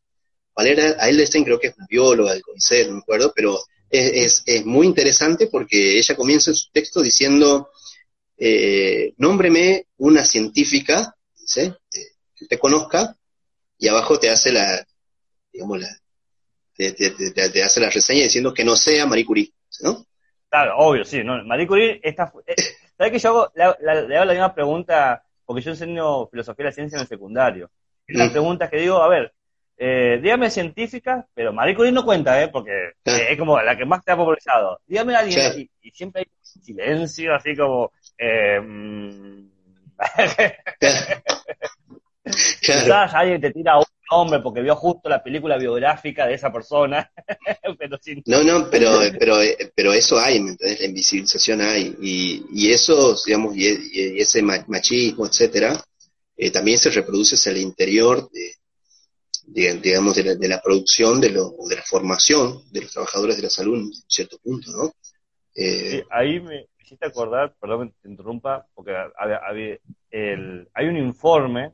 Valeria Eldestein creo que es una bióloga del CONICET, no me acuerdo, pero es, es, muy interesante porque ella comienza en su texto diciendo, eh, nómbreme una científica ¿sí? que te conozca, y abajo te hace la, digamos, la, te, hace la reseña diciendo que no sea Marie Curie, ¿no? Claro, obvio, sí. No, Marie Curie, está, eh, ¿sabes que yo hago, le, hago la misma pregunta? Porque yo enseño filosofía de la ciencia en el secundario. Las mm. preguntas que digo, a ver, eh, dígame científica, pero Marie Curie no cuenta, ¿eh? Porque es como la que más te ha popularizado. Dígame a alguien, y, siempre hay silencio, así como... Eh, mm, Quizás alguien te tira un nombre porque vio justo la película biográfica de esa persona. pero No, no, pero, pero, pero eso hay, La invisibilización hay. Y, y eso, digamos, y, ese machismo, etcétera, eh, también se reproduce hacia el interior de, digamos, de la, producción de, lo, de la formación de los trabajadores de la salud en cierto punto, ¿no? Eh, ahí me hiciste acordar, perdón que te interrumpa, porque hay un informe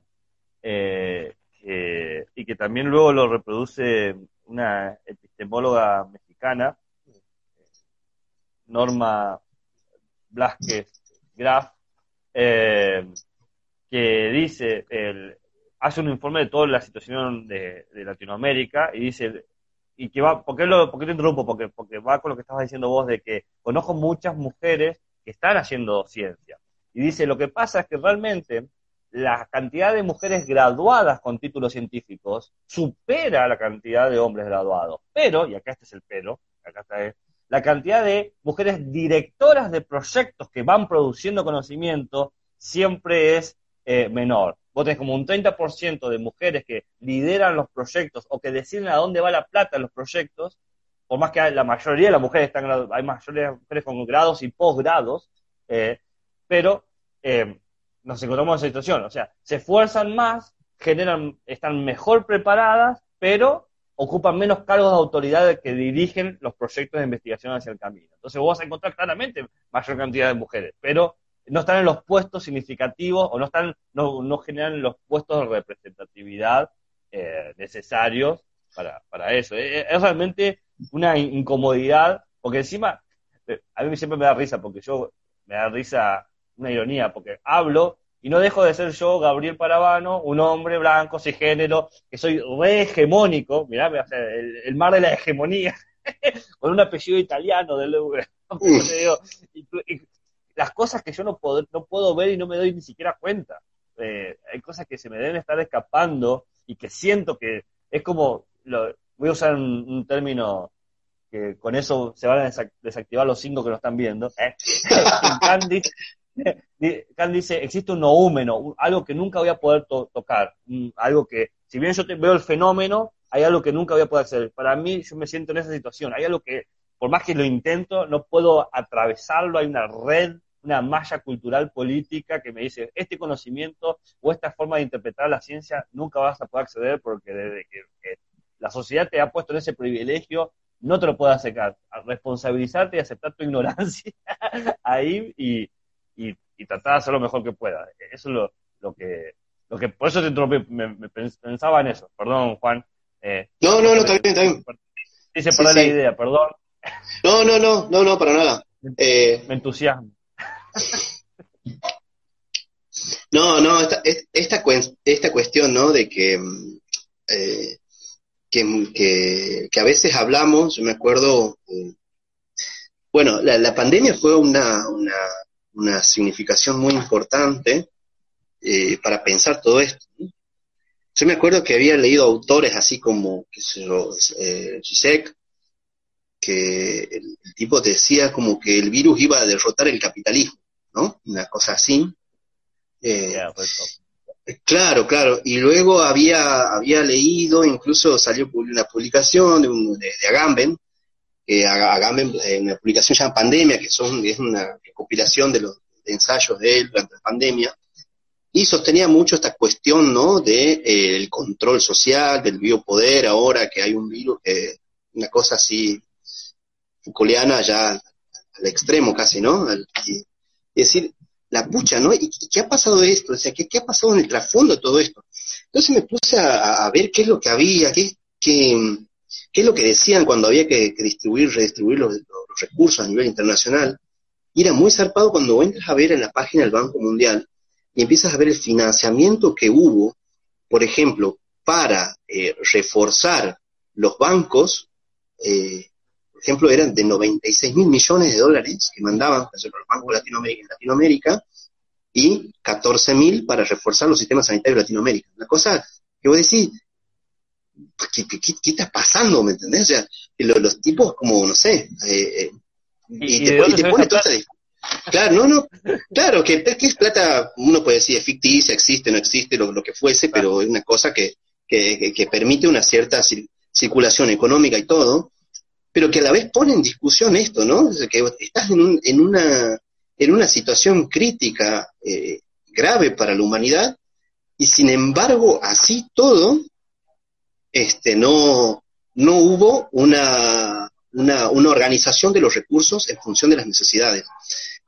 eh, y que también luego lo reproduce una epistemóloga mexicana, Norma Blasquez Graf, eh, que dice, el, hace un informe de toda la situación de, Latinoamérica y dice, y que va, ¿por qué, lo, ¿por qué te interrumpo? Porque, porque va con lo que estabas diciendo vos de que conozco muchas mujeres que están haciendo ciencia. Y dice, lo que pasa es que realmente la cantidad de mujeres graduadas con títulos científicos supera la cantidad de hombres graduados. Pero, y acá este es el pero, acá está la cantidad de mujeres directoras de proyectos que van produciendo conocimiento siempre es eh, menor. Vos tenés como un 30% de mujeres que lideran los proyectos o que deciden a dónde va la plata en los proyectos, por más que la mayoría de las mujeres están, hay mayoría de mujeres con grados y posgrados, eh, pero eh, nos encontramos en esa situación. O sea, se esfuerzan más, generan, están mejor preparadas, pero ocupan menos cargos de autoridad que dirigen los proyectos de investigación hacia el camino. Entonces vos vas a encontrar claramente mayor cantidad de mujeres, pero no están en los puestos significativos o no están no, no generan los puestos de representatividad eh, necesarios para, para eso. Es, realmente una incomodidad, porque encima, eh, a mí siempre me da risa, porque yo me da risa una ironía, porque hablo y no dejo de ser yo, Gabriel Parabano, un hombre blanco, cisgénero, que soy re hegemónico, mirá, el, el mar de la hegemonía, con un apellido italiano, del, y, las cosas que yo no puedo, no puedo ver y no me doy ni siquiera cuenta. Eh, hay cosas que se me deben estar escapando y que siento que es como, voy a usar un, término que con eso se van a desactivar los cinco que lo están viendo. ¿eh? Kant, dice, existe un noúmeno, algo que nunca voy a poder tocar, algo que, si bien yo veo el fenómeno, hay algo que nunca voy a poder hacer. Para mí, yo me siento en esa situación. Hay algo que, por más que lo intento, no puedo atravesarlo. Hay una red una malla cultural política que me dice, este conocimiento o esta forma de interpretar la ciencia nunca vas a poder acceder porque desde que, la sociedad te ha puesto en ese privilegio, no te lo puedes acercar. Responsabilizarte y aceptar tu ignorancia ahí y, y, tratar de hacer lo mejor que pueda. Eso es lo, lo que, lo que, por eso te me, pensaba en eso. Perdón, Juan. Eh, no, no, no, está bien, está bien. Dice sí, la idea, perdón. No, no, no, no, no, para nada. Eh, me entusiasma. No, no, esta, esta, esta cuestión, ¿no? De que, mm, eh, que, que, a veces hablamos, yo me acuerdo, eh, bueno, la, pandemia fue una, una, una, significación muy importante eh, para pensar todo esto. Yo me acuerdo que había leído autores así como, qué sé yo, Gisek, que el, tipo decía como que el virus iba a derrotar el capitalismo, ¿no? Una cosa así. Eh, claro, claro. Y luego había, había leído, incluso salió una publicación de, de, Agamben, que Agamben, eh, una publicación llamada Pandemia, que son, es una recopilación de los ensayos de él durante la pandemia, y sostenía mucho esta cuestión, ¿no? De eh, el control social, del biopoder, ahora que hay un virus, una cosa así Foucaultiana ya al extremo casi, ¿no? es decir, la pucha, ¿no? ¿Y qué ha pasado esto? O sea, ¿qué, ha pasado en el trasfondo de todo esto? Entonces me puse a, ver qué es lo que había, qué, qué, qué, es lo que decían cuando había que, distribuir, redistribuir los, recursos a nivel internacional. Y era muy zarpado cuando entras a ver en la página del Banco Mundial, y empiezas a ver el financiamiento que hubo, por ejemplo, para eh, reforzar los bancos, eh, por ejemplo, eran de 96 mil millones de dólares que mandaban los bancos de Latinoamérica, Latinoamérica y 14 mil para reforzar los sistemas sanitarios de Latinoamérica. Una cosa que vos decís, ¿qué, qué, está pasando? ¿Me entendés? O sea, los, tipos como, no sé, eh, y, te, pone toda esta Claro, no, no, claro, que, es plata, uno puede decir, es ficticia, existe, no existe, lo, lo que fuese, pero es una cosa que, que, que permite una cierta circulación económica y todo, pero que a la vez pone en discusión esto, ¿no? que estás en, un, en, una, en una situación crítica eh, grave para la humanidad y sin embargo, así todo, este, no, no hubo una, una, una, organización de los recursos en función de las necesidades.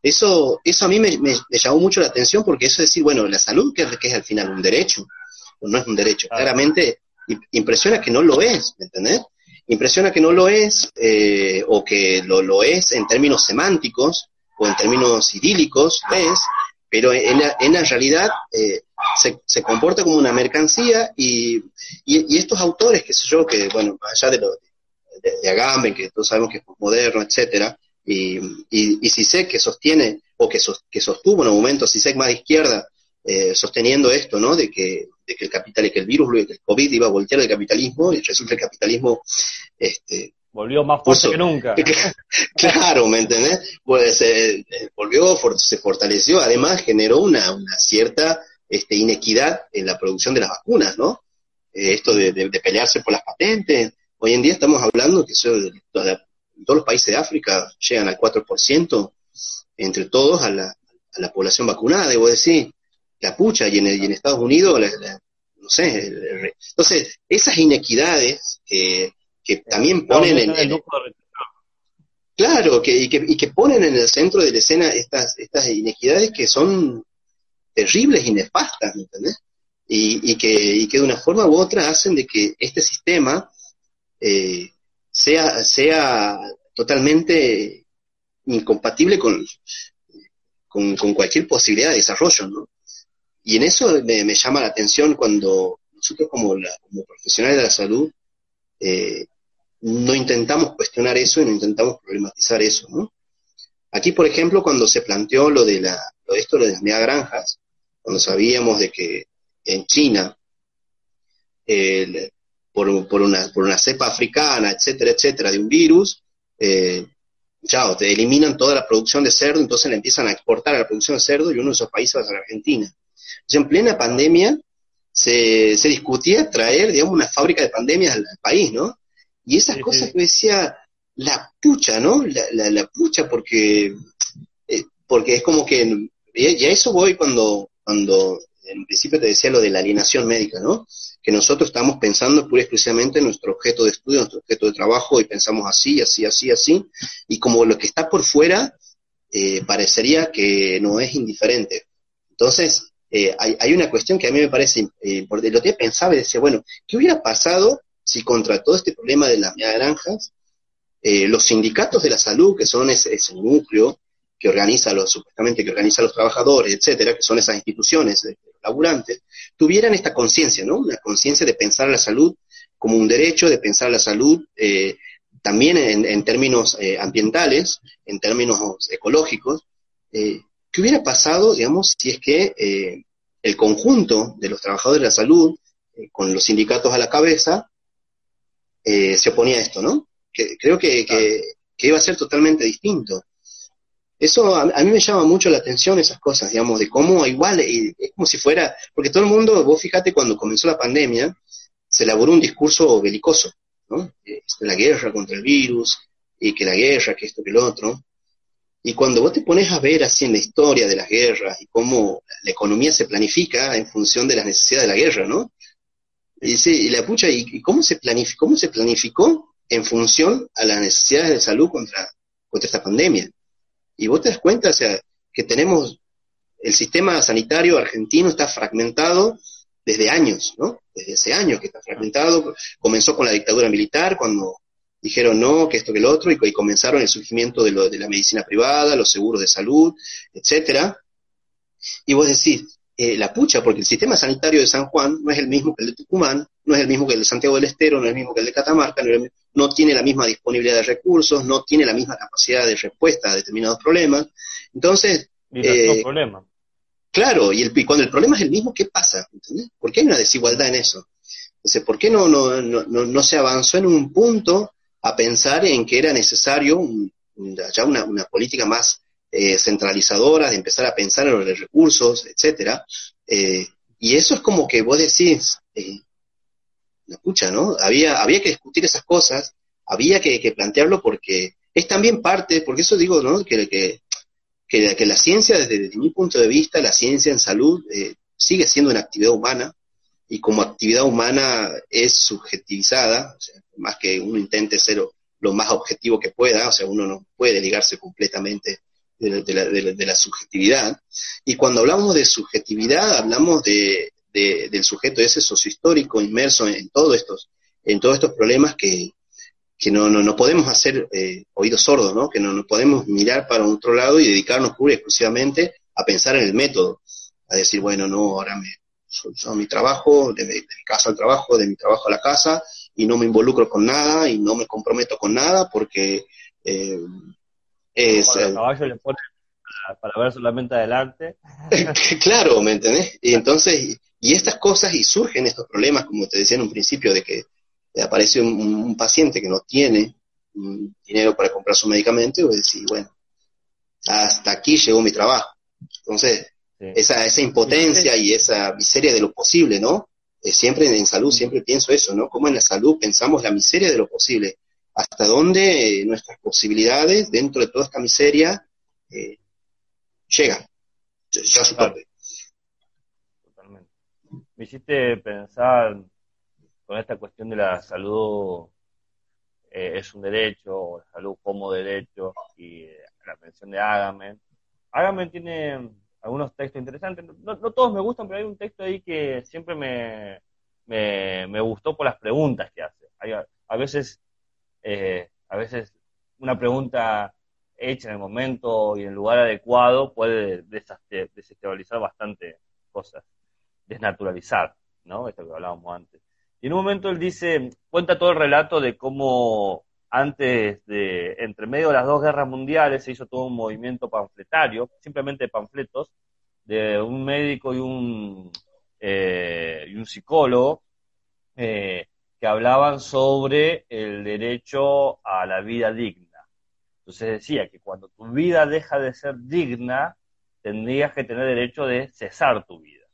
Eso, eso a mí me, me, llamó mucho la atención porque eso es decir, bueno, la salud, que, que es al final un derecho, o no es un derecho, claramente impresiona que no lo es, ¿me entendés? Impresiona que no lo es, eh, o que lo, lo es en términos semánticos, o en términos idílicos, es, pero en la, en la realidad eh, se, se, comporta como una mercancía y, y, estos autores, que sé yo, que, bueno, allá de, lo, de, de Agamben, que todos sabemos que es moderno, etcétera, y, y, y sé que sostiene, o que, que sostuvo en un momento, si sé más de izquierda, eh, sosteniendo esto, ¿no? De que, de que el capital, que el virus, que el COVID iba a voltear el capitalismo, y resulta que el capitalismo, este, volvió más fuerte que nunca. claro, ¿me entendés? Pues eh, volvió, se fortaleció, además generó una, una cierta este, inequidad en la producción de las vacunas, ¿no? Eh, esto de, de, pelearse por las patentes. Hoy en día estamos hablando que eso, todos los países de África llegan al 4% entre todos a la, a la población vacunada, debo decir la pucha, y en, y en Estados Unidos, no sé. entonces, esas inequidades que, que también ponen en... el claro, que, y, que, y que ponen en el centro de la escena estas, estas inequidades que son terribles y nefastas, ¿me entendés? Y, y, que, y que de una forma u otra hacen de que este sistema eh, sea, sea totalmente incompatible con, con, con, cualquier posibilidad de desarrollo, ¿no? Y en eso me, llama la atención cuando nosotros como, como profesionales de la salud eh, no intentamos cuestionar eso y no intentamos problematizar eso, ¿no? Aquí, por ejemplo, cuando se planteó lo de, la, lo de esto de las megagranjas, cuando sabíamos de que en China, por, por, una, por una cepa africana, etcétera, etcétera, de un virus, eh, chao, te eliminan toda la producción de cerdo, entonces le empiezan a exportar a la producción de cerdo y uno de esos países va a ser Argentina en plena pandemia se, se, discutía traer, digamos, una fábrica de pandemias al, país, ¿no? Y esas cosas que decía, la pucha, ¿no? La, la, pucha, porque, eh, porque es como que, y a eso voy cuando, cuando en principio te decía lo de la alienación médica, ¿no? Que nosotros estamos pensando pura y exclusivamente en nuestro objeto de estudio, nuestro objeto de trabajo, y pensamos así, así, así, así, y como lo que está por fuera eh, parecería que no es indiferente. Entonces, eh, hay, una cuestión que a mí me parece, eh, porque lo que pensaba y decía, bueno, ¿qué hubiera pasado si contra todo este problema de las naranjas, eh, los sindicatos de la salud, que son ese, núcleo que organiza los, supuestamente que organiza los trabajadores, etcétera, que son esas instituciones laburantes, tuvieran esta conciencia, ¿no? Una conciencia de pensar la salud como un derecho, de pensar la salud eh, también en, en términos eh, ambientales, en términos ecológicos, eh, ¿Qué hubiera pasado, digamos, si es que eh, el conjunto de los trabajadores de la salud, eh, con los sindicatos a la cabeza, eh, se oponía a esto, ¿no? Que, creo que, que, iba a ser totalmente distinto. Eso a, mí me llama mucho la atención esas cosas, digamos, de cómo igual, es como si fuera, porque todo el mundo, vos fíjate, cuando comenzó la pandemia, se elaboró un discurso belicoso, ¿no? la guerra contra el virus, y que la guerra, que esto, que lo otro. Y cuando vos te pones a ver así en la historia de las guerras y cómo la economía se planifica en función de las necesidades de la guerra, ¿no? Y dice, y la pucha, ¿y cómo se planificó, cómo se planificó en función a las necesidades de salud contra, contra esta pandemia? Y vos te das cuenta, o sea, que tenemos, el sistema sanitario argentino está fragmentado desde años, ¿no? Desde hace años que está fragmentado. Comenzó con la dictadura militar, cuando dijeron no, que esto, que lo otro, y, comenzaron el surgimiento de, lo, de la medicina privada, los seguros de salud, etcétera. Y vos decís, eh, la pucha, porque el sistema sanitario de San Juan no es el mismo que el de Tucumán, no es el mismo que el de Santiago del Estero, no es el mismo que el de Catamarca, no, tiene la misma disponibilidad de recursos, no tiene la misma capacidad de respuesta a determinados problemas. Entonces... Eh, problemas. Claro, y, el, cuando el problema es el mismo, ¿qué pasa? ¿Por qué hay una desigualdad en eso? Entonces, ¿por qué no, no, no, no, se avanzó en un punto a pensar en que era necesario ya una, una política más eh, centralizadora, de empezar a pensar en los recursos, etcétera. Eh, y eso es como que vos decís, eh, escucha, ¿no? Había, había que discutir esas cosas, había que, plantearlo porque es también parte, porque eso digo, ¿no? Que, que, que, la ciencia, desde, mi punto de vista, la ciencia en salud eh, sigue siendo una actividad humana, y como actividad humana es subjetivizada, más que uno intente ser lo más objetivo que pueda, o sea, uno no puede ligarse completamente de la, subjetividad. Y cuando hablamos de subjetividad, hablamos de, del sujeto ese sociohistórico inmerso en, todos estos, en todos estos problemas que, que no, no, no podemos hacer eh, oídos sordos, ¿no? que no, no podemos mirar para otro lado y dedicarnos pura y exclusivamente a pensar en el método, a decir, bueno, no, ahora me, son, mi trabajo, de, mi casa al trabajo, de mi trabajo a la casa, y no me involucro con nada y no me comprometo con nada porque eh, es, el caballo le pone para, ver solamente adelante. claro, ¿me entendés? Y entonces, y estas cosas, y surgen estos problemas, como te decía en un principio, de que aparece un, paciente que no tiene dinero para comprar su medicamento, y vos decís, bueno, hasta aquí llegó mi trabajo. Entonces, esa, esa impotencia y esa miseria de lo posible, ¿no? Eh, siempre en salud, siempre pienso eso, ¿no? Como en la salud pensamos la miseria de lo posible hasta dónde nuestras posibilidades dentro de toda esta miseria eh, llegan. Ya su parte. Totalmente. Me hiciste pensar con esta cuestión de la salud eh, es un derecho, o la salud como derecho, y eh, la mención de Agamben. Agamben tiene algunos textos interesantes, no, todos me gustan, pero hay un texto ahí que siempre me, me, gustó por las preguntas que hace. a veces eh, a veces una pregunta hecha en el momento y en el lugar adecuado puede desestabilizar bastante cosas, desnaturalizar, ¿no? Esto que hablábamos antes. Y en un momento él dice, cuenta todo el relato de cómo antes de, entre medio de las dos guerras mundiales, se hizo todo un movimiento panfletario, simplemente panfletos, de un médico y un, eh, y un psicólogo, eh, que hablaban sobre el derecho a la vida digna. Entonces decía que cuando tu vida deja de ser digna, tendrías que tener derecho de cesar tu vida.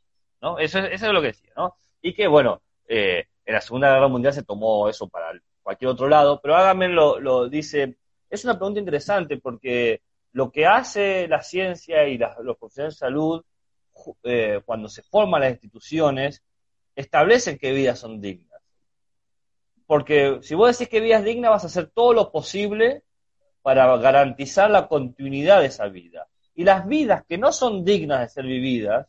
¿no? Eso, es, eso es lo que decía, ¿no? Y que, bueno, eh, en la Segunda Guerra Mundial se tomó eso para cualquier otro lado, pero Agamben lo, dice, es una pregunta interesante porque lo que hace la ciencia y los profesionales de salud eh, cuando se forman las instituciones, establecen qué vidas son dignas. Porque si vos decís que vida es digna, vas a hacer todo lo posible para garantizar la continuidad de esa vida. Y las vidas que no son dignas de ser vividas,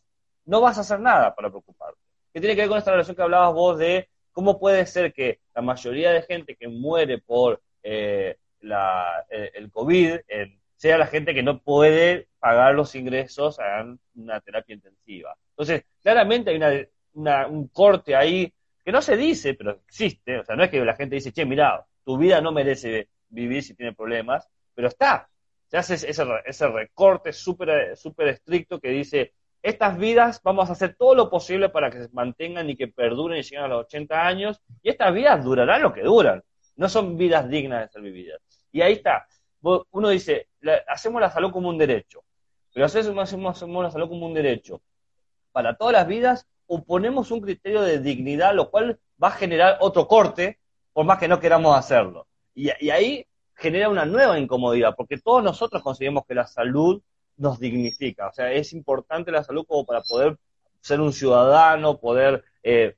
no vas a hacer nada para preocuparte. ¿Qué tiene que ver con esta relación que hablabas vos de cómo puede ser que la mayoría de gente que muere por eh, eh, el COVID eh, sea la gente que no puede pagar los ingresos a una terapia intensiva? Entonces, claramente hay un corte ahí que no se dice, pero existe, o sea, no es que la gente dice, che, mira, tu vida no merece vivir si tiene problemas, pero está. Se hace ese, ese recorte súper super estricto que dice, estas vidas vamos a hacer todo lo posible para que se mantengan y que perduren y lleguen a los 80 años, y estas vidas durarán lo que duran, no son vidas dignas de ser vividas. Y ahí está, uno dice, hacemos la salud como un derecho, pero hacemos, hacemos la salud como un derecho para todas las vidas o ponemos un criterio de dignidad, lo cual va a generar otro corte, por más que no queramos hacerlo. Y, ahí genera una nueva incomodidad, porque todos nosotros consideramos que la salud nos dignifica. O sea, es importante la salud como para poder ser un ciudadano, poder eh,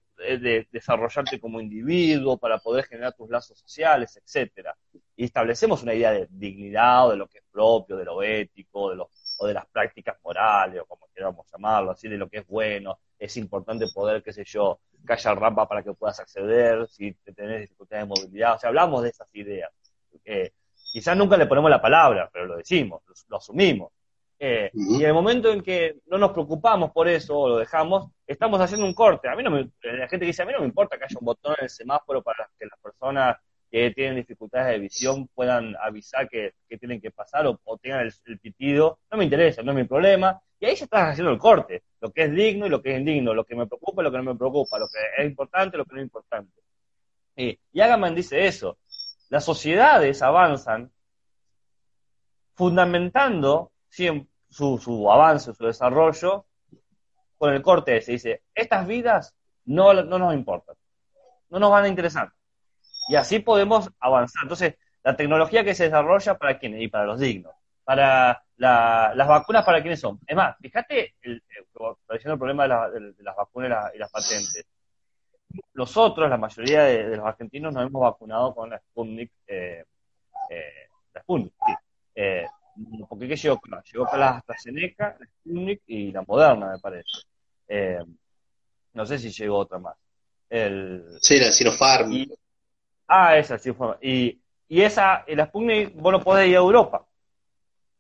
desarrollarte como individuo, para poder generar tus lazos sociales, etcétera. Y establecemos una idea de dignidad o de lo que es propio, de lo ético, de lo, o de las prácticas morales, o como queramos llamarlo, así de lo que es bueno, es importante poder, qué sé yo, haya rampa para que puedas acceder, si tenés dificultades de movilidad, o sea, hablamos de esas ideas. Eh, quizás nunca le ponemos la palabra, pero lo decimos, lo, asumimos. Eh, y en el momento en que no nos preocupamos por eso o lo dejamos, estamos haciendo un corte. A mí no me, la gente dice, a mí no me importa que haya un botón en el semáforo para que las personas que tienen dificultades de visión puedan avisar que, tienen que pasar o, tengan el, pitido. No me interesa, no es mi problema. Y ahí ya estás haciendo el corte, lo que es digno y lo que es indigno, lo que me preocupa y lo que no me preocupa, lo que es importante y lo que no es importante. y Agaman dice eso. Las sociedades avanzan fundamentando su, su avance, su desarrollo con el corte ese. Dice, estas vidas no, no nos importan, no nos van a interesar. Y así podemos avanzar. Entonces, la tecnología que se desarrolla para quiénes y para los dignos. Para las vacunas, ¿para quiénes son? Es más, fíjate, el, el, problema de, las vacunas y las, patentes. Nosotros, la mayoría de, los argentinos, nos hemos vacunado con la Sputnik, eh, eh, la Sputnik, sí. Eh, porque ¿qué llegó acá? Llegó acá la AstraZeneca, la Sputnik y la Moderna, me parece. no sé si llegó otra más. El, sí, la Sinopharm. ah, esa, sí, y, y esa, la Sputnik, vos no podés ir a Europa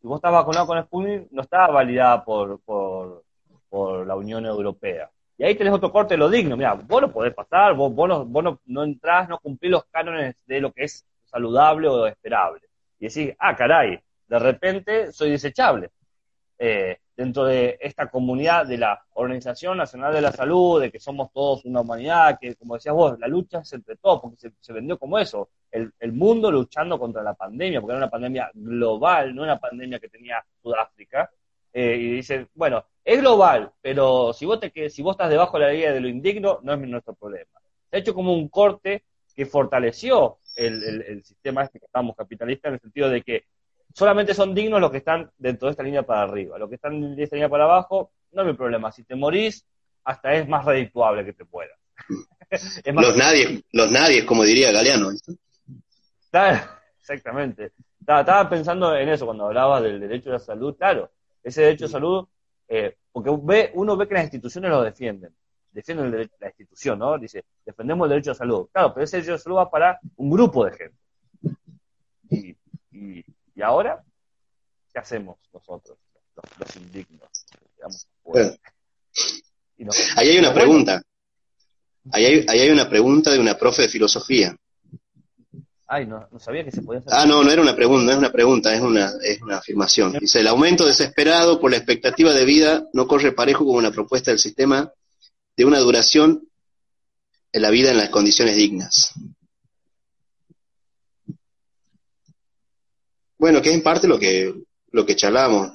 si vos estás vacunado con Sputnik, no está validada por, por, la Unión Europea. Y ahí tenés otro corte de lo digno. Mira, vos lo podés pasar, vos, vos, no, vos no, entrás, no cumplís los cánones de lo que es saludable o esperable. Y decís, ah, caray, de repente soy desechable. Eh, dentro de esta comunidad de la Organización Nacional de la Salud, de que somos todos una humanidad, que como decías vos, la lucha es entre todos, porque se, vendió como eso, el, mundo luchando contra la pandemia, porque era una pandemia global, no una pandemia que tenía Sudáfrica, eh, y dice, bueno, es global, pero si vos, te, si vos estás debajo de la ley de lo indigno, no es nuestro problema. Se ha hecho como un corte que fortaleció el, el sistema este que estamos capitalista en el sentido de que solamente son dignos los que están dentro de esta línea para arriba. Los que están de esta línea para abajo, no hay problema. Si te morís, hasta es más redituable que te pueda. los nadie, los nadie, como diría Galeano. Exactamente. Estaba, pensando en eso cuando hablaba del derecho a la salud. Claro, ese derecho a la salud, eh, porque ve, uno ve que las instituciones lo defienden. Defienden la institución, ¿no? Dice, defendemos el derecho a la salud. Claro, pero ese derecho a salud va para un grupo de gente. y ¿Y ahora? ¿Qué hacemos nosotros, los, indignos? ahí hay una pregunta. Ahí hay, hay, una pregunta de una profe de filosofía. Ay, no, no sabía que se podía hacer. Ah, no, no era una pregunta, no es una pregunta, es una, es una afirmación. Dice, el aumento desesperado por la expectativa de vida no corre parejo con una propuesta del sistema de una duración en la vida en las condiciones dignas. Bueno, que es en parte lo que, lo que charlamos.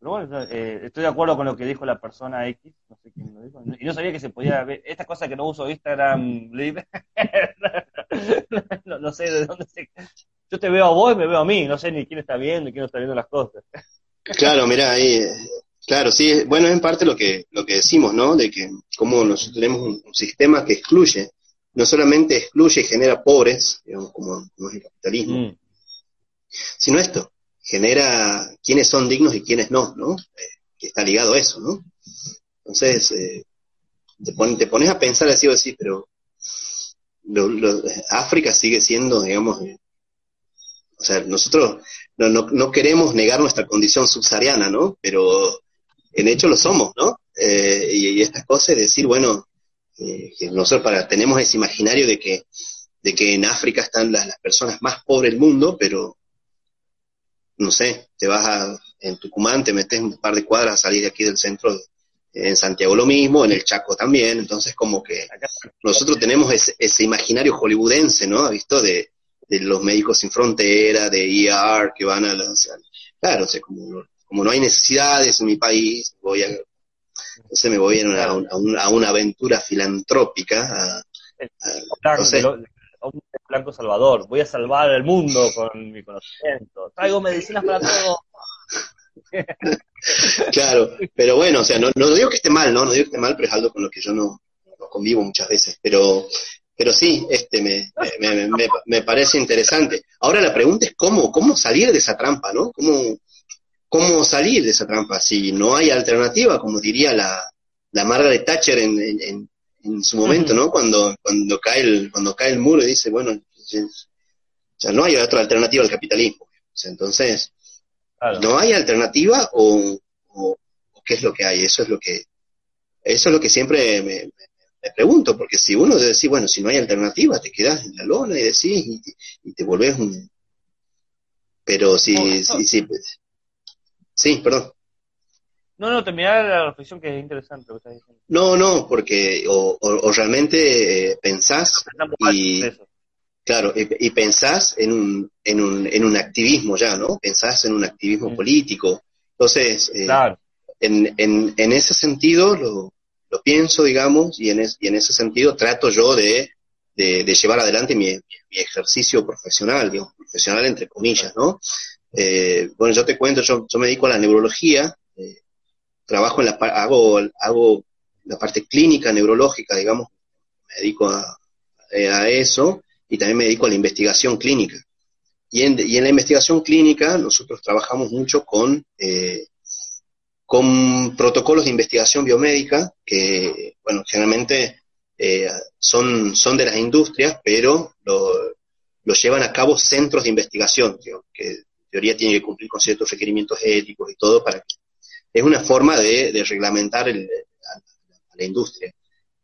bueno, eh, estoy de acuerdo con lo que dijo la persona X, no sé quién lo dijo, y no sabía que se podía ver, esta cosa que no uso Instagram Live, no, sé de dónde se... Yo te veo a vos y me veo a mí, no sé ni quién está viendo y quién no está viendo las cosas. claro, mira, ahí, claro, sí, bueno, es en parte lo que, lo que decimos, ¿no? De que como nosotros tenemos un sistema que excluye no solamente excluye y genera pobres, digamos, como, es el capitalismo, mm. sino esto, genera quiénes son dignos y quiénes no, ¿no? Eh, que está ligado a eso, ¿no? Entonces, eh, te, te, pones a pensar así o así, pero África sigue siendo, digamos, eh, o sea, nosotros no, no, no, queremos negar nuestra condición subsahariana, ¿no? Pero en hecho lo somos, ¿no? y, y, estas cosas, es decir, bueno, eh, nosotros para, tenemos ese imaginario de que, de que en África están las, personas más pobres del mundo, pero no sé, te vas a, en Tucumán, te metes un par de cuadras a salir de aquí del centro, en Santiago lo mismo, en el Chaco también, entonces como que nosotros tenemos ese, ese imaginario hollywoodense, ¿no? visto? De, de, los médicos sin frontera, de ER, que van a las... Claro, o sea, como, como no hay necesidades en mi país, voy a entonces me voy a una, a una, aventura filantrópica. A, un blanco salvador. Voy a salvar el mundo con mi conocimiento. Traigo medicinas para todo. claro, pero bueno, o sea, no, no, digo que esté mal, ¿no? No digo que esté mal, pero es algo con lo que yo no, convivo muchas veces. Pero, pero sí, este me, me, me, me, parece interesante. Ahora la pregunta es cómo, cómo salir de esa trampa, ¿no? ¿Cómo, cómo salir de esa trampa si no hay alternativa, como diría la, la Margaret Thatcher en, en, su momento, ¿no? Cuando, cuando, cae el, cuando cae el muro y dice, bueno, ya no hay otra alternativa al capitalismo. entonces, ¿no hay alternativa o, qué es lo que hay? Eso es lo que, eso es lo que siempre me, pregunto, porque si uno decir, bueno, si no hay alternativa, te quedas en la lona y decís, y, te volvés un... Pero si, si, pues, sí, perdón. No, no, terminar la reflexión que es interesante lo que estás diciendo. No, no, porque o, realmente eh, pensás y, claro, y, pensás en un, en, un, en un activismo ya, ¿no? Pensás en un activismo mm. político. Entonces, eh, en, en, en, ese sentido lo, lo pienso, digamos, y en, y en ese sentido trato yo de, de, llevar adelante mi, mi, ejercicio profesional, digamos, profesional entre comillas, ¿no? Eh, bueno, yo te cuento, yo, yo me dedico a la neurología, trabajo en la hago, hago la parte clínica, neurológica, digamos, me dedico a, eso y también me dedico a la investigación clínica. Y en, y en la investigación clínica nosotros trabajamos mucho con, eh, con protocolos de investigación biomédica que, bueno, generalmente eh, son, son de las industrias, pero lo, llevan a cabo centros de investigación, que teoría tienen que cumplir con ciertos requerimientos éticos y todo para que es una forma de, reglamentar a, la industria.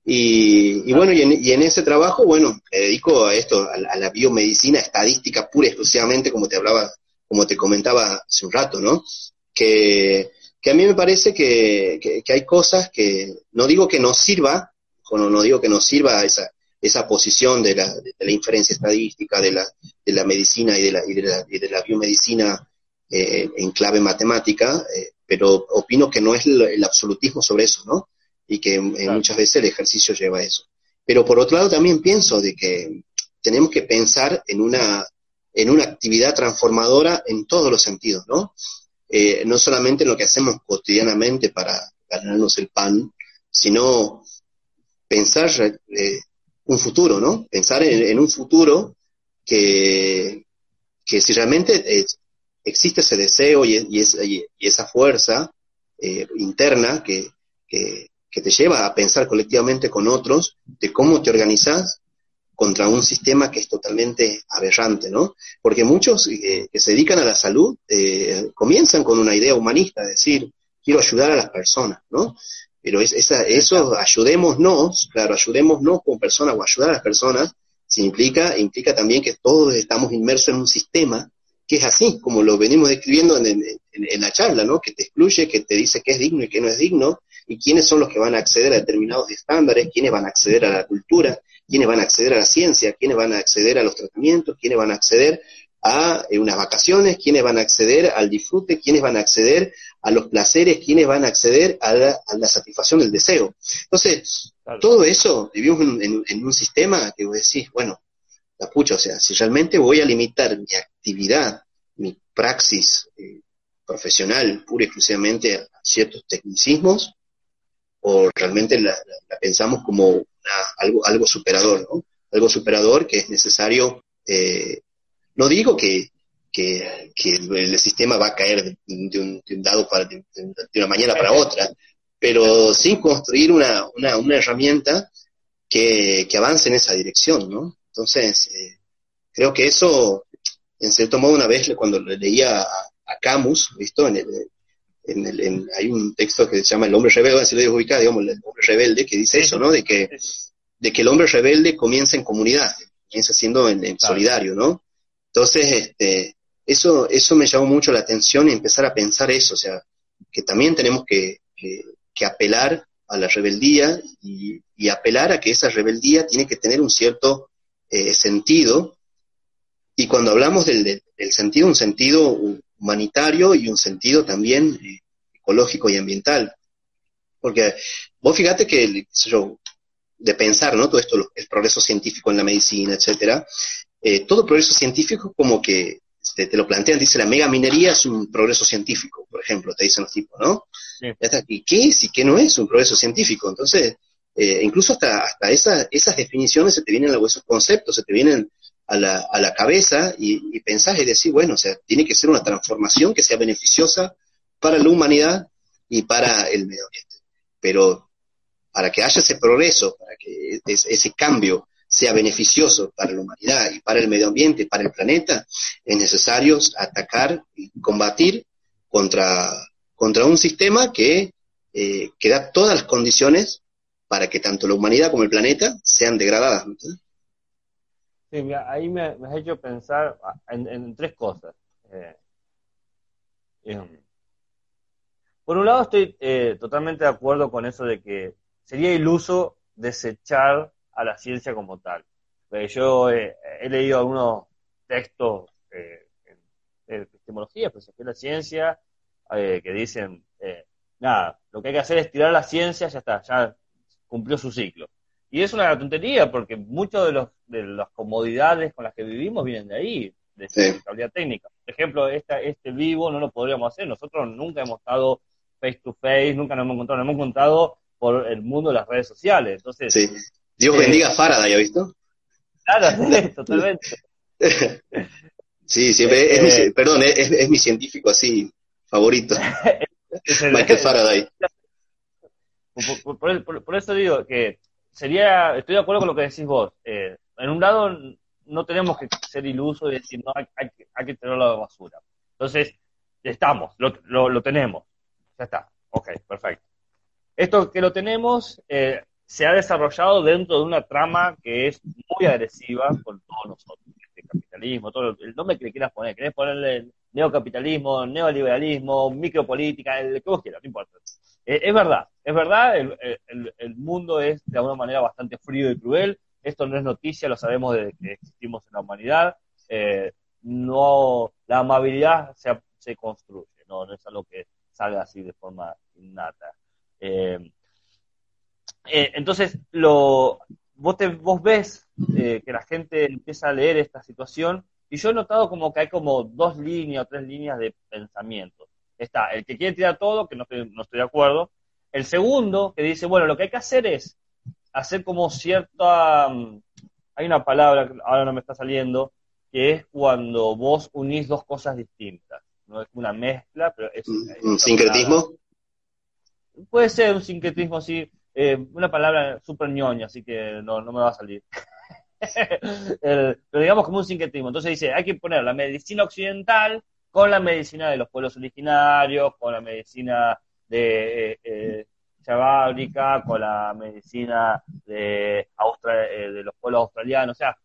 Y, bueno, y en, ese trabajo, bueno, me dedico a esto, a, la biomedicina estadística pura y exclusivamente, como te hablaba, como te comentaba hace un rato, ¿no? Que, a mí me parece que, hay cosas que, no digo que no sirva, o no, digo que no sirva esa, esa posición de la, inferencia estadística, de la, de la medicina y de la, y de la, biomedicina eh, en clave matemática, eh, pero opino que no es el, absolutismo sobre eso, ¿no? Y que eh, muchas veces el ejercicio lleva a eso. Pero por otro lado también pienso de que tenemos que pensar en una, en una actividad transformadora en todos los sentidos, ¿no? Eh, no solamente en lo que hacemos cotidianamente para ganarnos el pan, sino pensar eh, un futuro, ¿no? Pensar en, un futuro que, que si realmente existe ese deseo y, y, esa fuerza eh, interna que, que, te lleva a pensar colectivamente con otros de cómo te organizas contra un sistema que es totalmente aberrante, ¿no? Porque muchos eh, que se dedican a la salud eh, comienzan con una idea humanista, decir, quiero ayudar a las personas, ¿no? Pero es, esa, eso, ayudémonos, claro, ayudémonos como personas o ayudar a las personas, implica también que todos estamos inmersos en un sistema que es así, como lo venimos describiendo en, la charla, ¿no? Que te excluye, que te dice qué es digno y qué no es digno, y quiénes son los que van a acceder a determinados estándares, quiénes van a acceder a la cultura, quiénes van a acceder a la ciencia, quiénes van a acceder a los tratamientos, quiénes van a acceder a eh, unas vacaciones, quiénes van a acceder al disfrute, quiénes van a acceder a los placeres, quiénes van a acceder a la, satisfacción del deseo. Entonces, todo eso, vivimos en, un sistema que vos decís, bueno, la pucha, o sea, si realmente voy a limitar mi actividad, mi praxis eh, profesional pura y exclusivamente a ciertos tecnicismos, o realmente la, pensamos como algo, algo superador, ¿no? Algo superador que es necesario, eh, no digo que, que, el sistema va a caer de, un, dado para, de, una mañana para otra, pero sin construir una, una, una herramienta que, que avance en esa dirección, ¿no? Entonces, eh, creo que eso, en cierto modo, una vez cuando leía a, Camus, ¿visto? En el, hay un texto que se llama El hombre rebelde, si lo ubicar, digamos, el hombre rebelde, que dice eso, ¿no? De que, de que el hombre rebelde comienza en comunidad, comienza siendo en, solidario, ¿no? Entonces, este, eso, eso me llamó mucho la atención y empezar a pensar eso, o sea, que también tenemos que, que, apelar a la rebeldía y, apelar a que esa rebeldía tiene que tener un cierto eh, sentido. Y cuando hablamos del, sentido, un sentido humanitario y un sentido también eh, ecológico y ambiental. Porque vos fíjate que, yo, de pensar, ¿no? Todo esto, el progreso científico en la medicina, etcétera, eh, todo progreso científico como que te, lo plantean, dice la mega minería es un progreso científico, por ejemplo, te dicen los tipos, ¿no? ¿Y qué es y qué no es un progreso científico? Entonces, eh, incluso hasta, hasta esas definiciones se te vienen a esos conceptos, se te vienen a la, a la cabeza y, y pensás y decís, bueno, o sea, tiene que ser una transformación que sea beneficiosa para la humanidad y para el medio ambiente. Pero para que haya ese progreso, para que ese cambio sea beneficioso para la humanidad y para el medio ambiente, para el planeta, es necesario atacar y combatir contra, contra un sistema que, eh, que da todas las condiciones para que tanto la humanidad como el planeta sean degradadas. Sí, ahí me, has hecho pensar en, tres cosas. Eh, em, por un lado, estoy eh, totalmente de acuerdo con eso de que sería iluso desechar a la ciencia como tal. yo eh, he leído algunos textos de epistemología, filosofía de la ciencia, que dicen, nada, lo que hay que hacer es tirar la ciencia, ya está, ya cumplió su ciclo. Y es una tontería porque muchas de, los, de las comodidades con las que vivimos vienen de ahí, de esa estabilidad técnica. Por ejemplo, esta, este vivo no lo podríamos hacer. Nosotros nunca hemos estado face to face, nunca nos hemos encontrado, nos hemos encontrado por el mundo de las redes sociales. Entonces, sí. Dios eh, bendiga a Faraday, ¿ha visto? Claro, totalmente. sí, siempre, es mi, eh, perdón, es, es, mi científico así, favorito. Michael Faraday. Por, eso digo que sería, estoy de acuerdo con lo que decís vos. Eh, en un lado, no tenemos que ser ilusos y decir, no, hay, hay, que tenerlo a la basura. Entonces, estamos, lo, lo, tenemos. Ya está. Ok, perfecto. Esto que lo tenemos eh, se ha desarrollado dentro de una trama que es muy agresiva con todos nosotros. El capitalismo, todo el nombre que le quieras poner. Querés ponerle neocapitalismo, neoliberalismo, micropolítica, el que vos quieras, no importa. Eh, es verdad, es verdad, el, mundo es de alguna manera bastante frío y cruel. Esto no es noticia, lo sabemos desde que existimos en la humanidad. Eh, no, la amabilidad se, se construye, no, no, es algo que salga así de forma innata. Eh, entonces, lo, vos, te, vos ves que la gente empieza a leer esta situación y yo he notado como que hay como dos líneas o tres líneas de pensamiento. Está el que quiere tirar todo, que no estoy, no estoy de acuerdo. El segundo, que dice, bueno, lo que hay que hacer es hacer como cierta... Mm, hay una palabra, ahora no me está saliendo, que es cuando vos unís dos cosas distintas. No es una mezcla, pero es... ¿Un sincretismo? Puede ser un sincretismo, sí. Eh, una palabra súper ñoña, así que no, no me va a salir. pero digamos como un sincretismo. Entonces dice, hay que poner la medicina occidental con la medicina de los pueblos originarios, con la medicina de eh, eh con la medicina de, eh, de los pueblos australianos, o sea,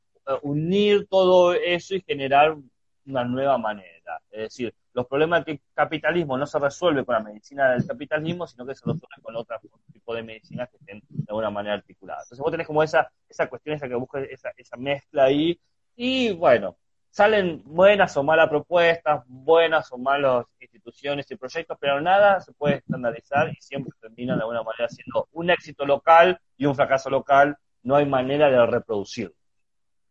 unir todo eso y generar una nueva manera. Es decir, los problemas del capitalismo no se resuelven con la medicina del capitalismo, sino que se resuelven con otro de medicinas que estén de alguna manera articuladas. Entonces vos tenés como esa, esa cuestión, esa que busca esa, esa mezcla ahí, y bueno, salen buenas o malas propuestas, buenas o malas instituciones y proyectos, pero nada se puede estandarizar y siempre termina de alguna manera siendo un éxito local y un fracaso local, no hay manera de reproducirlo.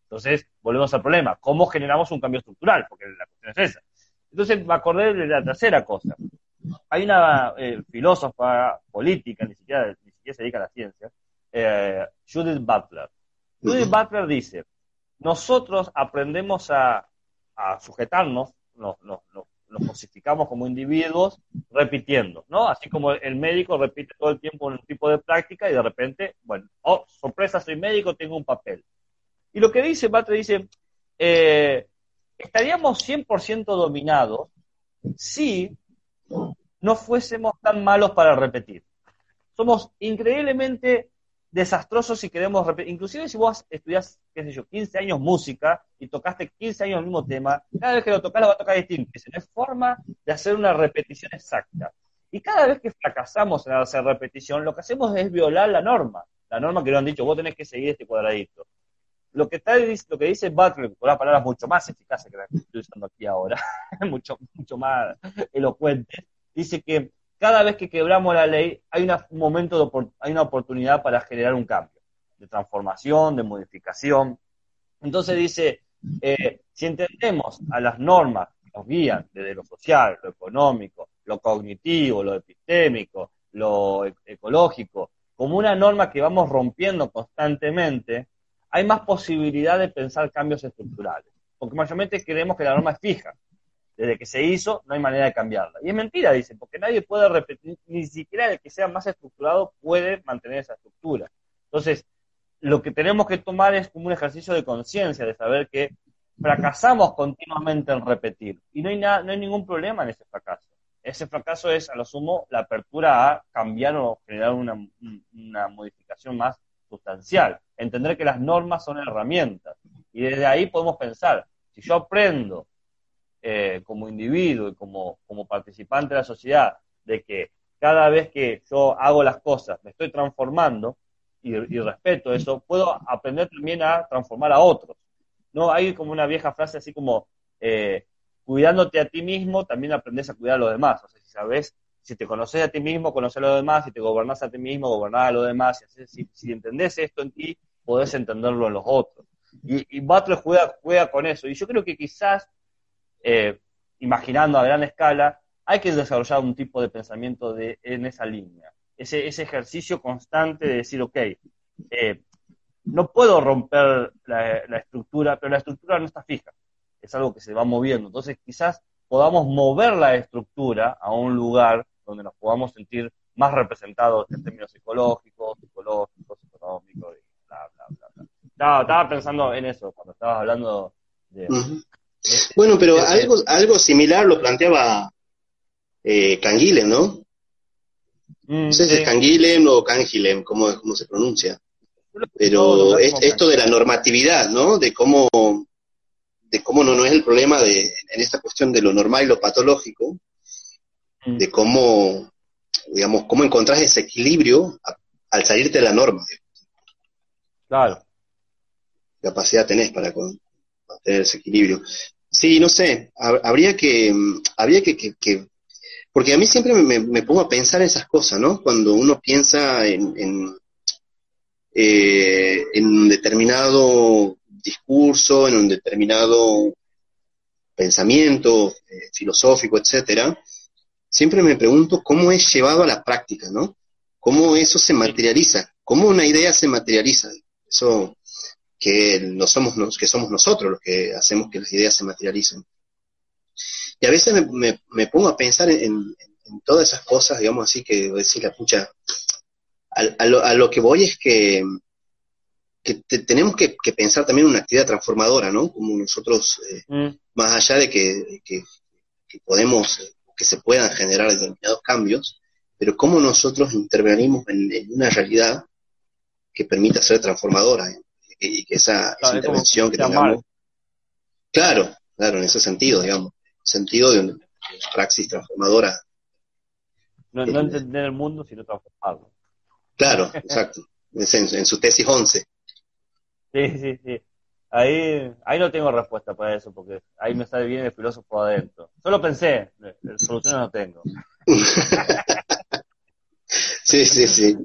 Entonces, volvemos al problema, ¿cómo generamos un cambio estructural? Porque la cuestión es esa. Entonces, me acordé de la tercera cosa. Hay una eh, filósofa política, ni siquiera, ni siquiera se dedica a la ciencia, eh, Judith Butler. Judith Butler dice, nosotros aprendemos a, sujetarnos, nos, nos, cosificamos como individuos repitiendo, ¿no? Así como el médico repite todo el tiempo un tipo de práctica y de repente, bueno, oh, sorpresa, soy médico, tengo un papel. Y lo que dice Batre dice, eh, estaríamos 100% dominados si no fuésemos tan malos para repetir. Somos increíblemente desastroso si queremos repetir. Inclusive si vos estudiás, qué sé yo, 15 años música y tocaste 15 años el mismo tema, cada vez que lo tocas lo va a tocar distinto. No es forma de hacer una repetición exacta. Y cada vez que fracasamos en hacer repetición, lo que hacemos es violar la norma. La norma que lo han dicho, vos tenés que seguir este cuadradito. Lo que, está, lo que dice Butler, con las palabras mucho más eficaces que las que estoy usando aquí ahora, mucho, mucho más elocuente, dice que cada vez que quebramos la ley hay un momento de, hay una oportunidad para generar un cambio de transformación, de modificación. Entonces dice, eh, si entendemos a las normas que nos guían desde lo social, lo económico, lo cognitivo, lo epistémico, lo e-, ecológico, como una norma que vamos rompiendo constantemente, hay más posibilidad de pensar cambios estructurales. Porque mayormente creemos que la norma es fija desde que se hizo, no hay manera de cambiarla. Y es mentira, dicen, porque nadie puede repetir, ni siquiera el que sea más estructurado puede mantener esa estructura. Entonces, lo que tenemos que tomar es como un ejercicio de conciencia, de saber que fracasamos continuamente en repetir. Y no hay, nada, no hay ningún problema en ese fracaso. Ese fracaso es, a lo sumo, la apertura a cambiar o generar una, una modificación más sustancial. Entender que las normas son herramientas. Y desde ahí podemos pensar, si yo aprendo eh, como individuo y como, como participante de la sociedad de que cada vez que yo hago las cosas me estoy transformando y, respeto eso, puedo aprender también a transformar a otros. No hay como una vieja frase así como eh, cuidándote a ti mismo, también aprendes a cuidar a los demás. O sea, si sabes, si te conoces a ti mismo, conoces a los demás, si te gobernás a ti mismo, gobernás a los demás, si, si entendés esto en ti, podés entenderlo en los otros. Y, y Butler juega, juega con eso. Y yo creo que quizás, eh, imaginando a gran escala, hay que desarrollar un tipo de pensamiento de, en esa línea. Ese, ese ejercicio constante de decir, ok, eh, no puedo romper la, la, estructura, pero la estructura no está fija. Es algo que se va moviendo. Entonces, quizás podamos mover la estructura a un lugar donde nos podamos sentir más representados en términos psicológicos, psicológicos, económicos, y bla, bla, bla. bla. Estaba, estaba pensando en eso cuando estabas hablando de... Este, bueno, pero algo, algo similar lo planteaba eh, Canguilhem, ¿no? Mm, no sé si es Canguilhem o Canguilhem, ¿cómo, cómo se pronuncia. Pero esto de la normatividad, ¿no? De cómo, de cómo no, no es el problema de, en esta cuestión de lo normal y lo patológico. De cómo, digamos, cómo encontrás ese equilibrio al salirte de la norma. Claro capacidad tenés para tener ese equilibrio. Sí, no sé, habría que, habría que, que, porque a mí siempre me, pongo a pensar en esas cosas, ¿no? Cuando uno piensa en, en, eh, en un determinado discurso, en un determinado pensamiento eh, filosófico, etcétera, siempre me pregunto cómo es llevado a la práctica, ¿no? Cómo eso se materializa, cómo una idea se materializa. Eso que no somos que somos nosotros los que hacemos que las ideas se materialicen. Y a veces me, me, pongo a pensar en, todas esas cosas, digamos así, que decir la pucha, a, lo, que voy es que, que tenemos que, pensar también en una actividad transformadora, ¿no? Como nosotros, eh, mm. más allá de que, que, podemos, que se puedan generar determinados cambios, pero cómo nosotros intervenimos en, en una realidad que permita ser transformadora. ¿eh? y que esa, intervención que tengamos. Claro, claro, en ese sentido, digamos, sentido de una praxis transformadora. No, no entender el mundo, sino transformarlo. Claro, exacto. en, su tesis 11. Sí, sí, sí. Ahí, ahí no tengo respuesta para eso, porque ahí me sale bien el filósofo adentro. Solo pensé, soluciones no tengo. sí, sí, sí.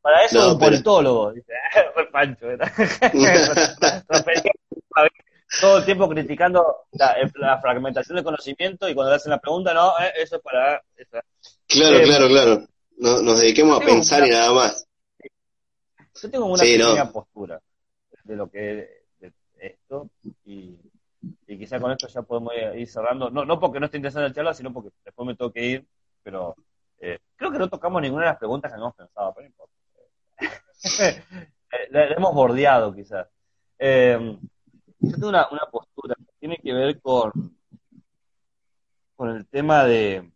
Para eso es un politólogo, dice, Pancho, todo el tiempo criticando la, fragmentación del conocimiento y cuando le hacen la pregunta, no, eh, eso es para... Claro, eh, claro, claro. nos dediquemos a pensar y nada más. Yo tengo una pequeña postura de lo que esto y, y quizá con esto ya podemos ir cerrando. No, no porque no esté interesante la charla, sino porque después me tengo que ir, pero eh, creo que no tocamos ninguna de las preguntas que habíamos pensado, pero no importa. le, hemos bordeado quizás. Eh, yo tengo una, postura que tiene que ver con, con el tema de,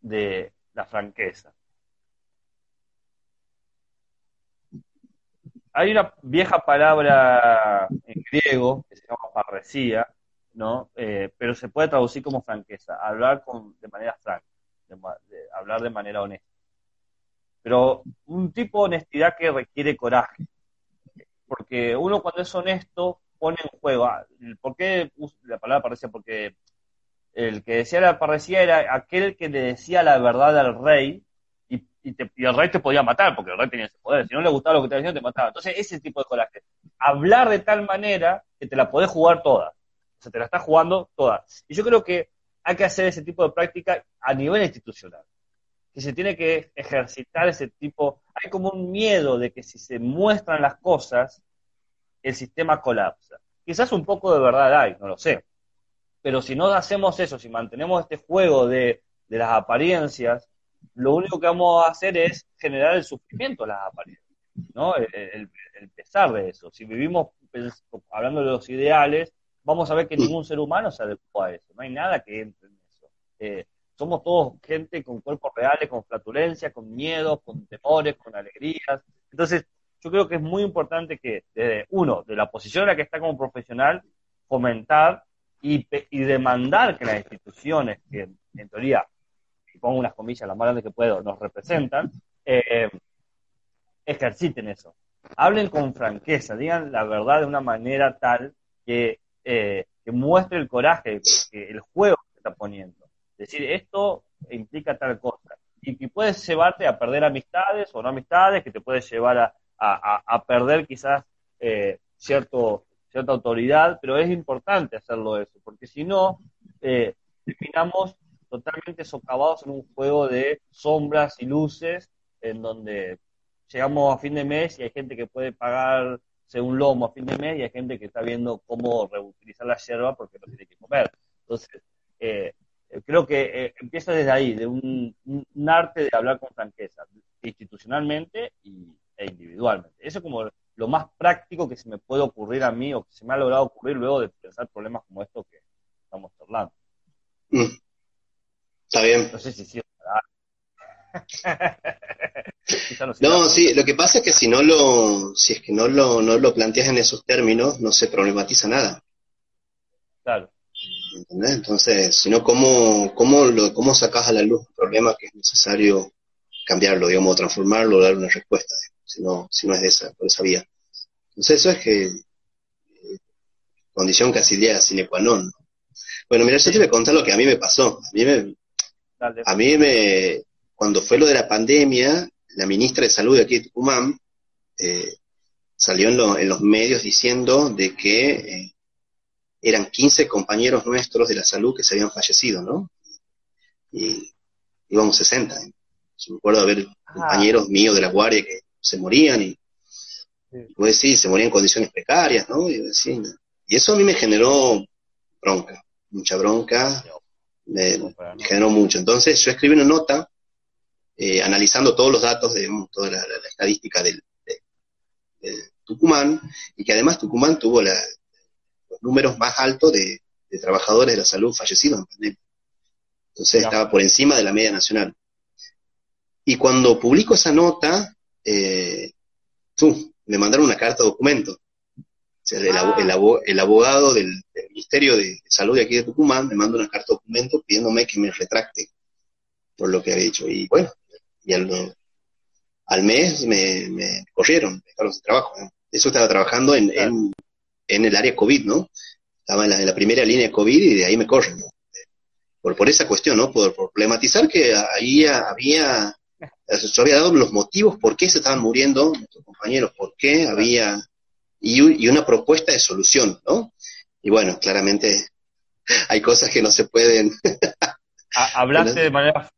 de la franqueza. Hay una vieja palabra en griego que se llama parresía, ¿no? Eh, pero se puede traducir como franqueza, hablar con, de manera franca, hablar de manera honesta pero un tipo de honestidad que requiere coraje. Porque uno cuando es honesto pone en juego, ah, ¿por qué la palabra parecía? Porque el que decía la parecía era aquel que le decía la verdad al rey y, el rey te podía matar, porque el rey tenía ese poder. Si no le gustaba lo que te decía, te mataba. Entonces, ese tipo de coraje. Hablar de tal manera que te la podés jugar toda. O sea, te la estás jugando toda. Y yo creo que hay que hacer ese tipo de práctica a nivel institucional que se tiene que ejercitar ese tipo, hay como un miedo de que si se muestran las cosas, el sistema colapsa. Quizás un poco de verdad hay, no lo sé. Pero si no hacemos eso, si mantenemos este juego de, las apariencias, lo único que vamos a hacer es generar el sufrimiento a las apariencias, ¿no? El, pesar de eso. Si vivimos hablando de los ideales, vamos a ver que ningún ser humano se adecua a eso, no hay nada que entre en eso. Eh, somos todos gente con cuerpos reales, con flatulencia, con miedos, con temores, con alegrías. Entonces, yo creo que es muy importante que, desde uno, de la posición en la que está como profesional, fomentar y, demandar que las instituciones que, en teoría, y pongo unas comillas las más grandes que puedo, nos representan, eh, ejerciten eso. Hablen con franqueza, digan la verdad de una manera tal que, eh, que muestre el coraje, el juego que está poniendo. Decir, esto implica tal cosa. Y que puedes llevarte a perder amistades o no amistades, que te puedes llevar a, a, perder quizás eh, cierto, cierta autoridad, pero es importante hacerlo eso, porque si no, eh, terminamos totalmente socavados en un juego de sombras y luces, en donde llegamos a fin de mes y hay gente que puede pagarse un lomo a fin de mes y hay gente que está viendo cómo reutilizar la hierba porque no tiene que comer. Entonces, eh, creo que empieza desde ahí, de un, arte de hablar con franqueza, institucionalmente y, e individualmente. Eso es como lo más práctico que se me puede ocurrir a mí o que se me ha logrado ocurrir luego de pensar problemas como estos que estamos hablando. Está bien. No sé si sí. no, sí, lo que pasa es que si no lo, si es que no lo, no lo planteas en esos términos, no se problematiza nada. Claro. Entonces, si no, ¿cómo, cómo, lo, ¿cómo sacas a la luz un problema que es necesario cambiarlo, digamos, transformarlo, dar una respuesta? si no, si no es de esa, por esa vía. Entonces eso es que eh, condición casi día sine qua non. Bueno, mira, yo te voy a contar lo que a mí me pasó. A mí me, a mí me, cuando fue lo de la pandemia, la ministra de Salud de aquí de Tucumán eh, salió en, en, los medios diciendo de que eh, eran 15 compañeros nuestros de la salud que se habían fallecido, ¿no? Y íbamos 60. Yo me acuerdo de haber ah. compañeros míos de la guardia que se morían y, pues sí, se morían en condiciones precarias, ¿no? Y, eso a mí me generó bronca, mucha bronca, me, generó mucho. Entonces yo escribí una nota eh, analizando todos los datos de toda la, estadística del, de, Tucumán y que además Tucumán tuvo los números más altos de, trabajadores de la salud fallecidos en pandemia. Entonces estaba por encima de la media nacional. Y cuando publico esa nota, eh, me mandaron una carta de documento. El, ah. abogado del, Ministerio de Salud de aquí de Tucumán me mandó una carta de documento pidiéndome que me retracte por lo que había dicho. Y bueno, y al, al mes me, corrieron, me dejaron sin trabajo. Eso estaba trabajando en, en, el área COVID, ¿no? Estaba en la, primera línea de COVID y de ahí me corren, Por, por esa cuestión, ¿no? Por, por problematizar que ahí había yo había dado los motivos por qué se estaban muriendo nuestros compañeros, por qué había, y, una propuesta de solución, ¿no? Y bueno, claramente hay cosas que no se pueden. Hablaste de manera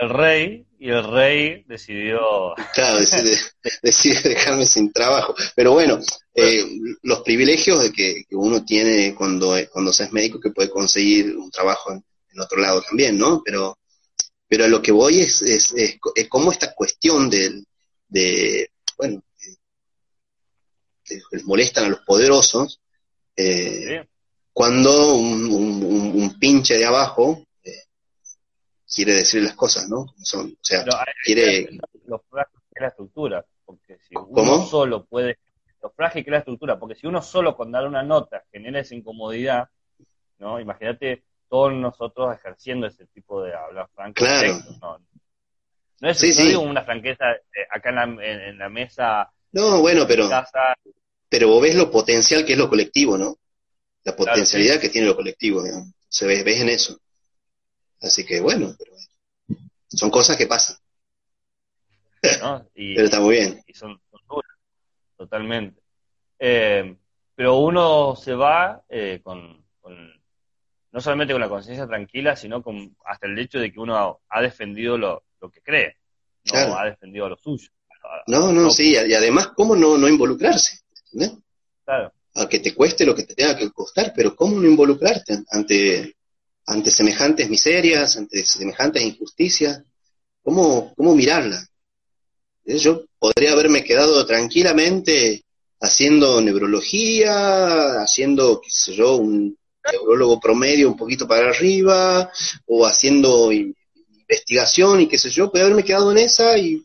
el rey y el rey decidió. Claro, decide, dejarme sin trabajo. Pero bueno, eh, los privilegios de que, uno tiene cuando, cuando se es médico, que puede conseguir un trabajo en, en otro lado también, ¿no? Pero pero a lo que voy es, es, es, cómo esta cuestión de, de bueno, molestan a los poderosos, eh, cuando un, un, pinche de abajo eh, quiere decir las cosas, ¿no? Son, o sea, quiere... Lo frágil que es la estructura, porque si uno solo puede... Lo frágil que es la estructura, porque si uno solo con dar una nota genera esa incomodidad, ¿no? Imagínate todos nosotros ejerciendo ese tipo de hablar franco. Claro. no, no, es una franqueza eh, acá en la, mesa. No, bueno, pero, pero vos ves lo potencial que es lo colectivo, ¿no? La potencialidad que tiene lo colectivo, se ve, ves en eso. Así que bueno, pero son cosas que pasan. pero está muy bien. Y son, duras, totalmente. Eh, pero uno se va eh, con no solamente con la conciencia tranquila, sino con hasta el hecho de que uno ha, defendido lo, que cree, no ha defendido lo suyo. No, no, sí, y además, ¿cómo no, no involucrarse? Claro. A que te cueste lo que te tenga que costar, pero ¿cómo no involucrarte ante, ante semejantes miserias, ante semejantes injusticias? cómo, cómo mirarla. Yo podría haberme quedado tranquilamente haciendo neurología, haciendo, qué sé yo, un neurólogo promedio un poquito para arriba, o haciendo investigación y qué sé yo, podría haberme quedado en esa y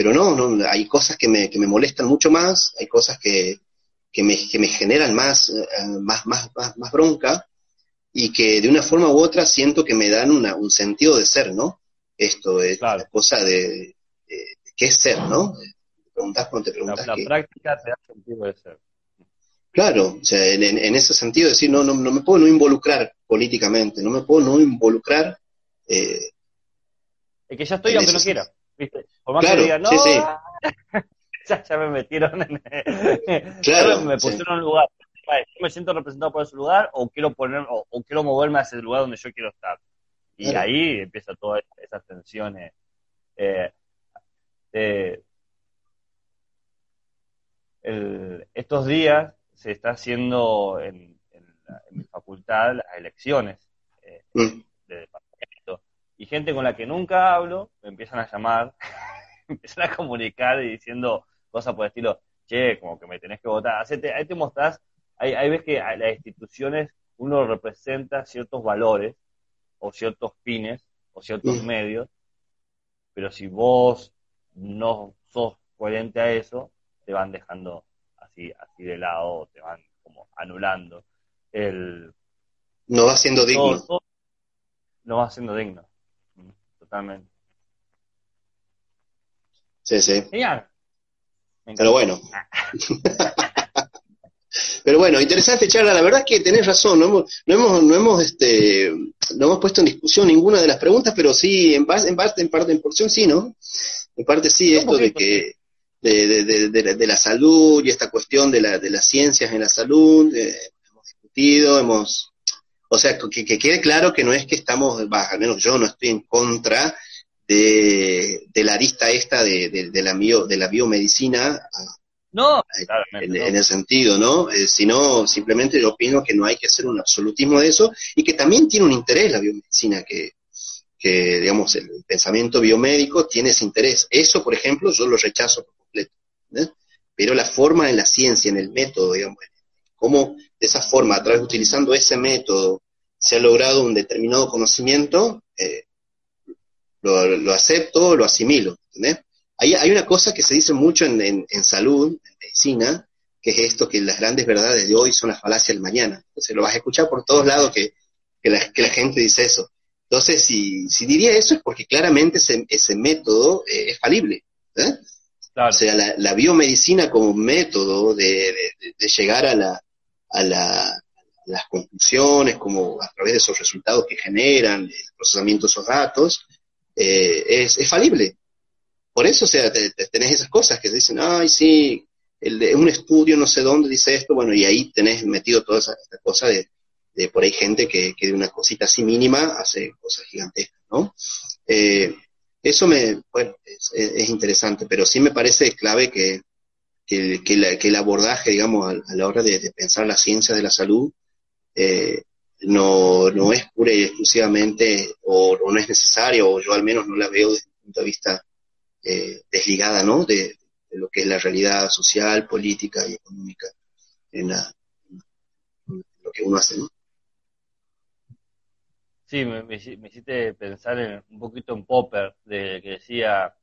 pero no, no hay cosas que me, que me molestan mucho más, hay cosas que, que, me, que me generan más, eh, más, más, más, bronca y que de una forma u otra siento que me dan una, un sentido de ser, ¿no? Esto es la cosa de, qué es ser, ¿no? preguntas cuando te preguntas. La, práctica te da sentido de ser. Claro, o sea, en, en, ese sentido, decir, no, no, no me puedo no involucrar políticamente, no me puedo no involucrar. Eh, es que ya estoy aunque no quiera. ¿Viste? Por más claro, que diga, no, sí, sí. ya, ya, me metieron en. claro, me pusieron en un lugar. Yo me siento representado por ese lugar o quiero poner o, quiero moverme a ese lugar donde yo quiero estar. Y ahí empieza todas esas tensiones. Eh, eh, estos días se está haciendo en, mi facultad las elecciones eh, mm. de departamento. Y gente con la que nunca hablo me empiezan a llamar, me empiezan a comunicar y diciendo cosas por el estilo, che, como que me tenés que votar. ahí te mostrás, ahí, ahí ves que las instituciones uno representa ciertos valores o ciertos fines o ciertos medios, pero si vos no sos coherente a eso, te van dejando así, así de lado, te van como anulando. El, no va siendo digno. no va siendo digno. Totalmente. Sí, sí. Pero bueno. Pero bueno, interesante charla. La verdad es que tenés razón. No hemos, no hemos, no hemos, este, no hemos puesto en discusión ninguna de las preguntas, pero sí, en, en parte, en parte, en porción sí, ¿no? En parte sí, esto de que de, de, de, la salud y esta cuestión de, la, de las ciencias en la salud, eh, hemos discutido, hemos, o sea, que, quede claro que no es que estamos, al menos yo no estoy en contra de, la arista esta de, la, bio, de la biomedicina. No, en, en, el sentido, ¿no? Eh, sino simplemente yo opino que no hay que hacer un absolutismo de eso y que también tiene un interés la biomedicina, que, que, digamos, el pensamiento biomédico tiene ese interés. Eso, por ejemplo, yo lo rechazo por completo. Pero la forma en la ciencia, en el método, digamos, cómo de esa forma, a través utilizando ese método, se ha logrado un determinado conocimiento, eh, lo, acepto, lo asimilo. Hay, hay, una cosa que se dice mucho en, en, salud, en medicina, que es esto, que las grandes verdades de hoy son las falacias del mañana. Entonces lo vas a escuchar por todos lados que, que, la, que la gente dice eso. Entonces, si, si diría eso es porque claramente ese, ese método eh, es falible. ¿eh? O sea, la, biomedicina como método de, llegar a, la, a, la, las conclusiones, como a través de esos resultados que generan, el procesamiento de esos datos, eh, es, es, falible. Por eso, o sea, tenés esas cosas que se dicen, ay, sí, el un estudio no sé dónde dice esto, bueno, y ahí tenés metido toda esa, esa cosa de, de por ahí gente que, que, de una cosita así mínima hace cosas gigantescas, ¿no? Eh, eso me, bueno, es, interesante, pero sí me parece clave que, que, el abordaje, digamos, a, la hora de, pensar la ciencia de la salud, eh, no, no es pura y exclusivamente, o, no es necesario, o yo al menos no la veo desde un punto de vista eh, desligada, ¿no? De, de, lo que es la realidad social, política y económica en, la, lo que uno hace, ¿no? Sí, me, me, hiciste pensar en, un poquito en Popper, de, que decía,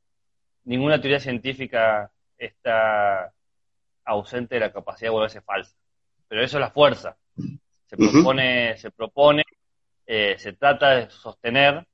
ninguna teoría científica está ausente de la capacidad de volverse falsa. Pero eso es la fuerza. Se propone, se propone, eh, se trata de sostener,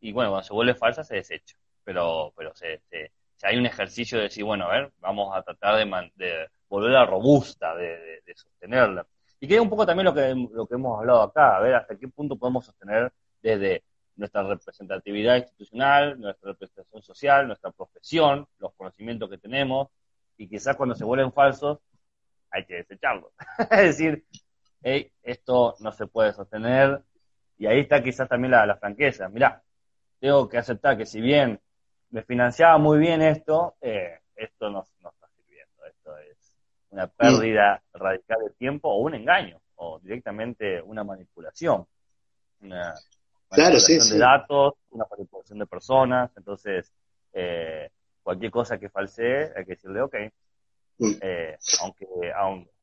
y bueno, cuando se vuelve falsa se desecha. Pero, pero se, se, hay un ejercicio de decir, bueno, a ver, vamos a tratar de, de volverla robusta, de, de sostenerla. Y que un poco también lo que, lo que hemos hablado acá, a ver hasta qué punto podemos sostener desde nuestra representatividad institucional, nuestra representación social, nuestra profesión, los conocimientos que tenemos, y quizás cuando se vuelven falsos, hay que desecharlos. es decir, hey, esto no se puede sostener, y ahí está quizás también la, la franqueza. Mirá, tengo que aceptar que si bien me financiaba muy bien esto, eh, esto no, no está sirviendo, esto es una pérdida radical de tiempo o un engaño o directamente una manipulación. claro, sí, de datos, una manipulación de personas, entonces eh, cualquier cosa que falsee hay que decirle ok, mm. eh, aunque,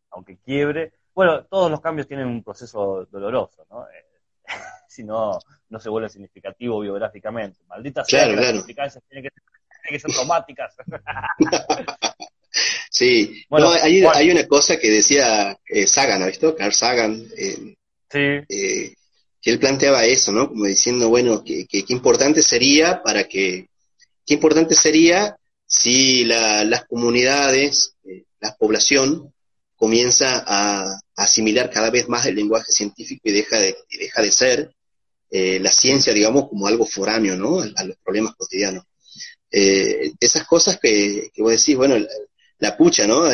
aunque, quiebre. Bueno, todos los cambios tienen un proceso doloroso, ¿no? Eh, si no, no se vuelve significativo biográficamente. Maldita sea, las significancias tienen que, ser automáticas. sí, bueno, hay, una cosa que decía Sagan, ¿ha visto? Carl Sagan. sí que él planteaba eso, ¿no? Como diciendo, bueno, que, que, importante sería para que, qué importante sería si las comunidades, eh, la población, comienza a, asimilar cada vez más el lenguaje científico y deja de, deja de ser eh, la ciencia, digamos, como algo foráneo, ¿no? A, los problemas cotidianos. Eh, esas cosas que, que vos decís, bueno, la, pucha, ¿no?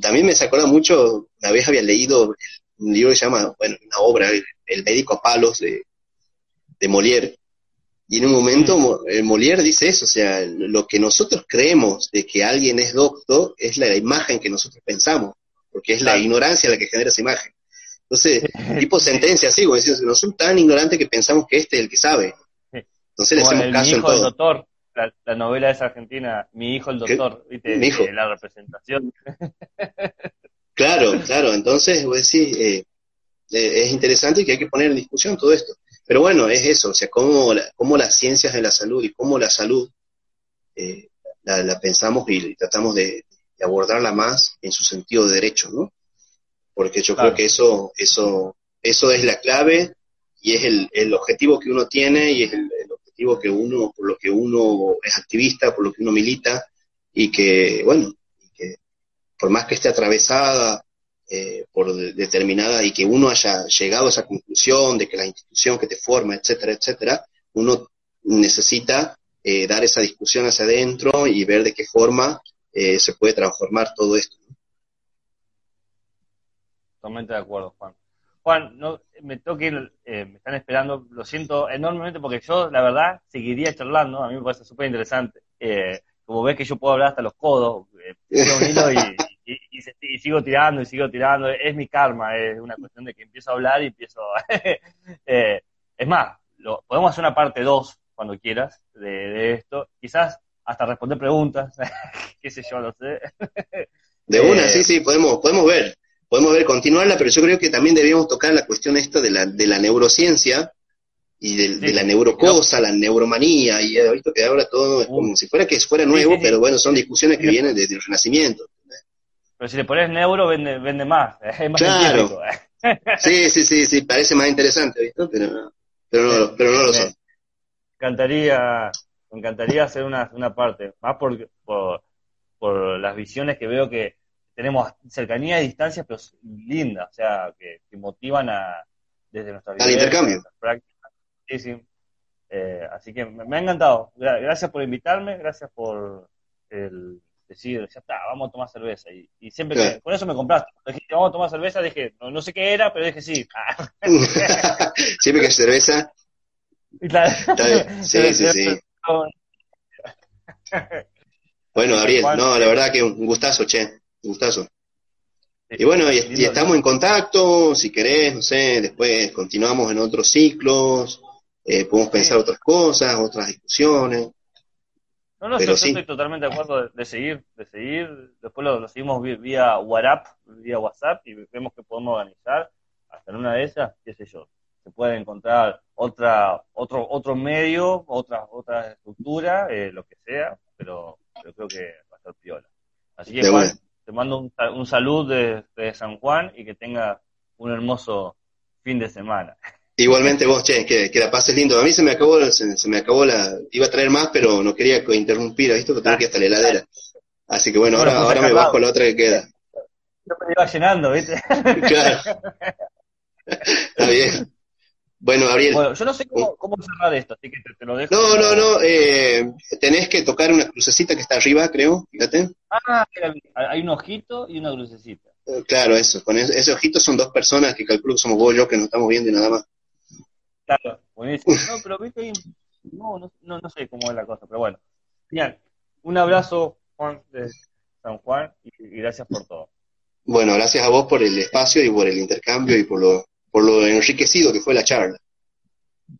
también me sacó mucho, una vez había leído un libro que se llama, bueno, una obra, El, médico a palos de, de Molière, y en un momento mm. Molière dice eso, o sea, lo que nosotros creemos de que alguien es doctor es la imagen que nosotros pensamos, porque es la ignorancia la que genera esa imagen. Entonces, tipo sentencia así, como decimos, no son tan ignorantes que pensamos que este es el que sabe. Entonces le hacemos caso mi hijo El doctor, la, novela es argentina, Mi hijo el doctor, ¿viste? Mi hijo. la representación. Claro, claro, entonces, vos decís, eh, eh, es interesante y que hay que poner en discusión todo esto. Pero bueno, es eso, o sea, cómo, cómo las ciencias de la salud y cómo la salud eh, la, pensamos y, tratamos de, abordarla más en su sentido de derecho, ¿no? Porque yo creo que eso, eso, eso es la clave y es el, el objetivo que uno tiene y es el, objetivo que uno, por lo que uno es activista, por lo que uno milita y que, bueno, que por más que esté atravesada eh, por determinada y que uno haya llegado a esa conclusión de que la institución que te forma, etcétera, etcétera, uno necesita eh, dar esa discusión hacia adentro y ver de qué forma eh, se puede transformar todo esto. Totalmente de acuerdo, Juan. Juan, no, me toque me están esperando, lo siento enormemente porque yo, la verdad, seguiría charlando, a mí me parece súper interesante. como ves que yo puedo hablar hasta los codos, y, y, sigo tirando y sigo tirando. Es mi karma, es una cuestión de que empiezo a hablar y empiezo. eh, es más, lo, podemos hacer una parte 2 cuando quieras de, esto. Quizás hasta responder preguntas, qué sé yo, no sé. de una, sí, sí, podemos, podemos ver. Podemos ver, continuarla, pero yo creo que también debíamos tocar la cuestión esta de la, de la neurociencia, y de, la neurocosa, la neuromanía, y he visto que ahora todo es como si fuera que fuera nuevo, pero bueno, son discusiones que vienen desde el Renacimiento. Pero si le pones neuro, vende, vende más. Es más claro. sí, sí, sí, sí, parece más interesante, ¿viste? Pero, pero, no, pero no lo son. Me encantaría, me encantaría hacer una, una parte, más por, por, por las visiones que veo que tenemos cercanía y distancia, pero lindas, o sea, que, que motivan a, desde nuestra vida. Al intercambio. Sí, sí. Eh, así que me, me, ha encantado. Gracias por invitarme, gracias por el, decir, ya está, vamos a tomar cerveza. Y, siempre que, por eso me compraste. Dijiste, vamos a tomar cerveza, dije, no, sé qué era, pero dije sí. siempre que hay cerveza. Sí, sí, sí. bueno, Gabriel, no, la verdad que un gustazo, che, un gustazo. Y bueno, y, estamos en contacto, si querés, no sé, después continuamos en otros ciclos, eh, podemos pensar otras cosas, otras discusiones. No, no, yo, estoy totalmente de acuerdo de, seguir, de seguir. Después lo, seguimos vía WhatsApp, vía WhatsApp y vemos que podemos organizar. Hasta en una de esas, qué sé yo, se puede encontrar otra, otro, otro medio, otra, otra estructura, eh, lo que sea, pero, creo que va a estar piola. Así que Juan, te mando un, un salud desde San Juan y que tenga un hermoso fin de semana. Igualmente vos, che, que, que, la pases lindo. A mí se me acabó, se, me acabó la, iba a traer más, pero no quería interrumpir, ¿viste? Que tengo que ir hasta la heladera. Así que bueno, ahora, pues ahora me bajo la otra que queda. Yo me iba llenando, ¿viste? Claro. Está bien. Bueno, Gabriel. Bueno, yo no sé cómo, cómo cerrar esto, así que te, lo dejo. No, no, no. Eh, tenés que tocar una crucecita que está arriba, creo. Fíjate. Ah, hay un ojito y una crucecita. Eh, claro, eso. Con ese, ese, ojito son dos personas que calculo que somos vos y yo que nos estamos viendo y nada más. Claro, buenísimo. No, pero viste, no, no, no, sé cómo es la cosa, pero bueno. Genial. Un abrazo, Juan, de San Juan, y, gracias por todo. Bueno, gracias a vos por el espacio y por el intercambio y por lo, por lo enriquecido que fue la charla.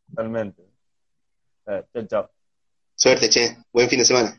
Totalmente. chao, chao. Suerte, che. Buen fin de semana.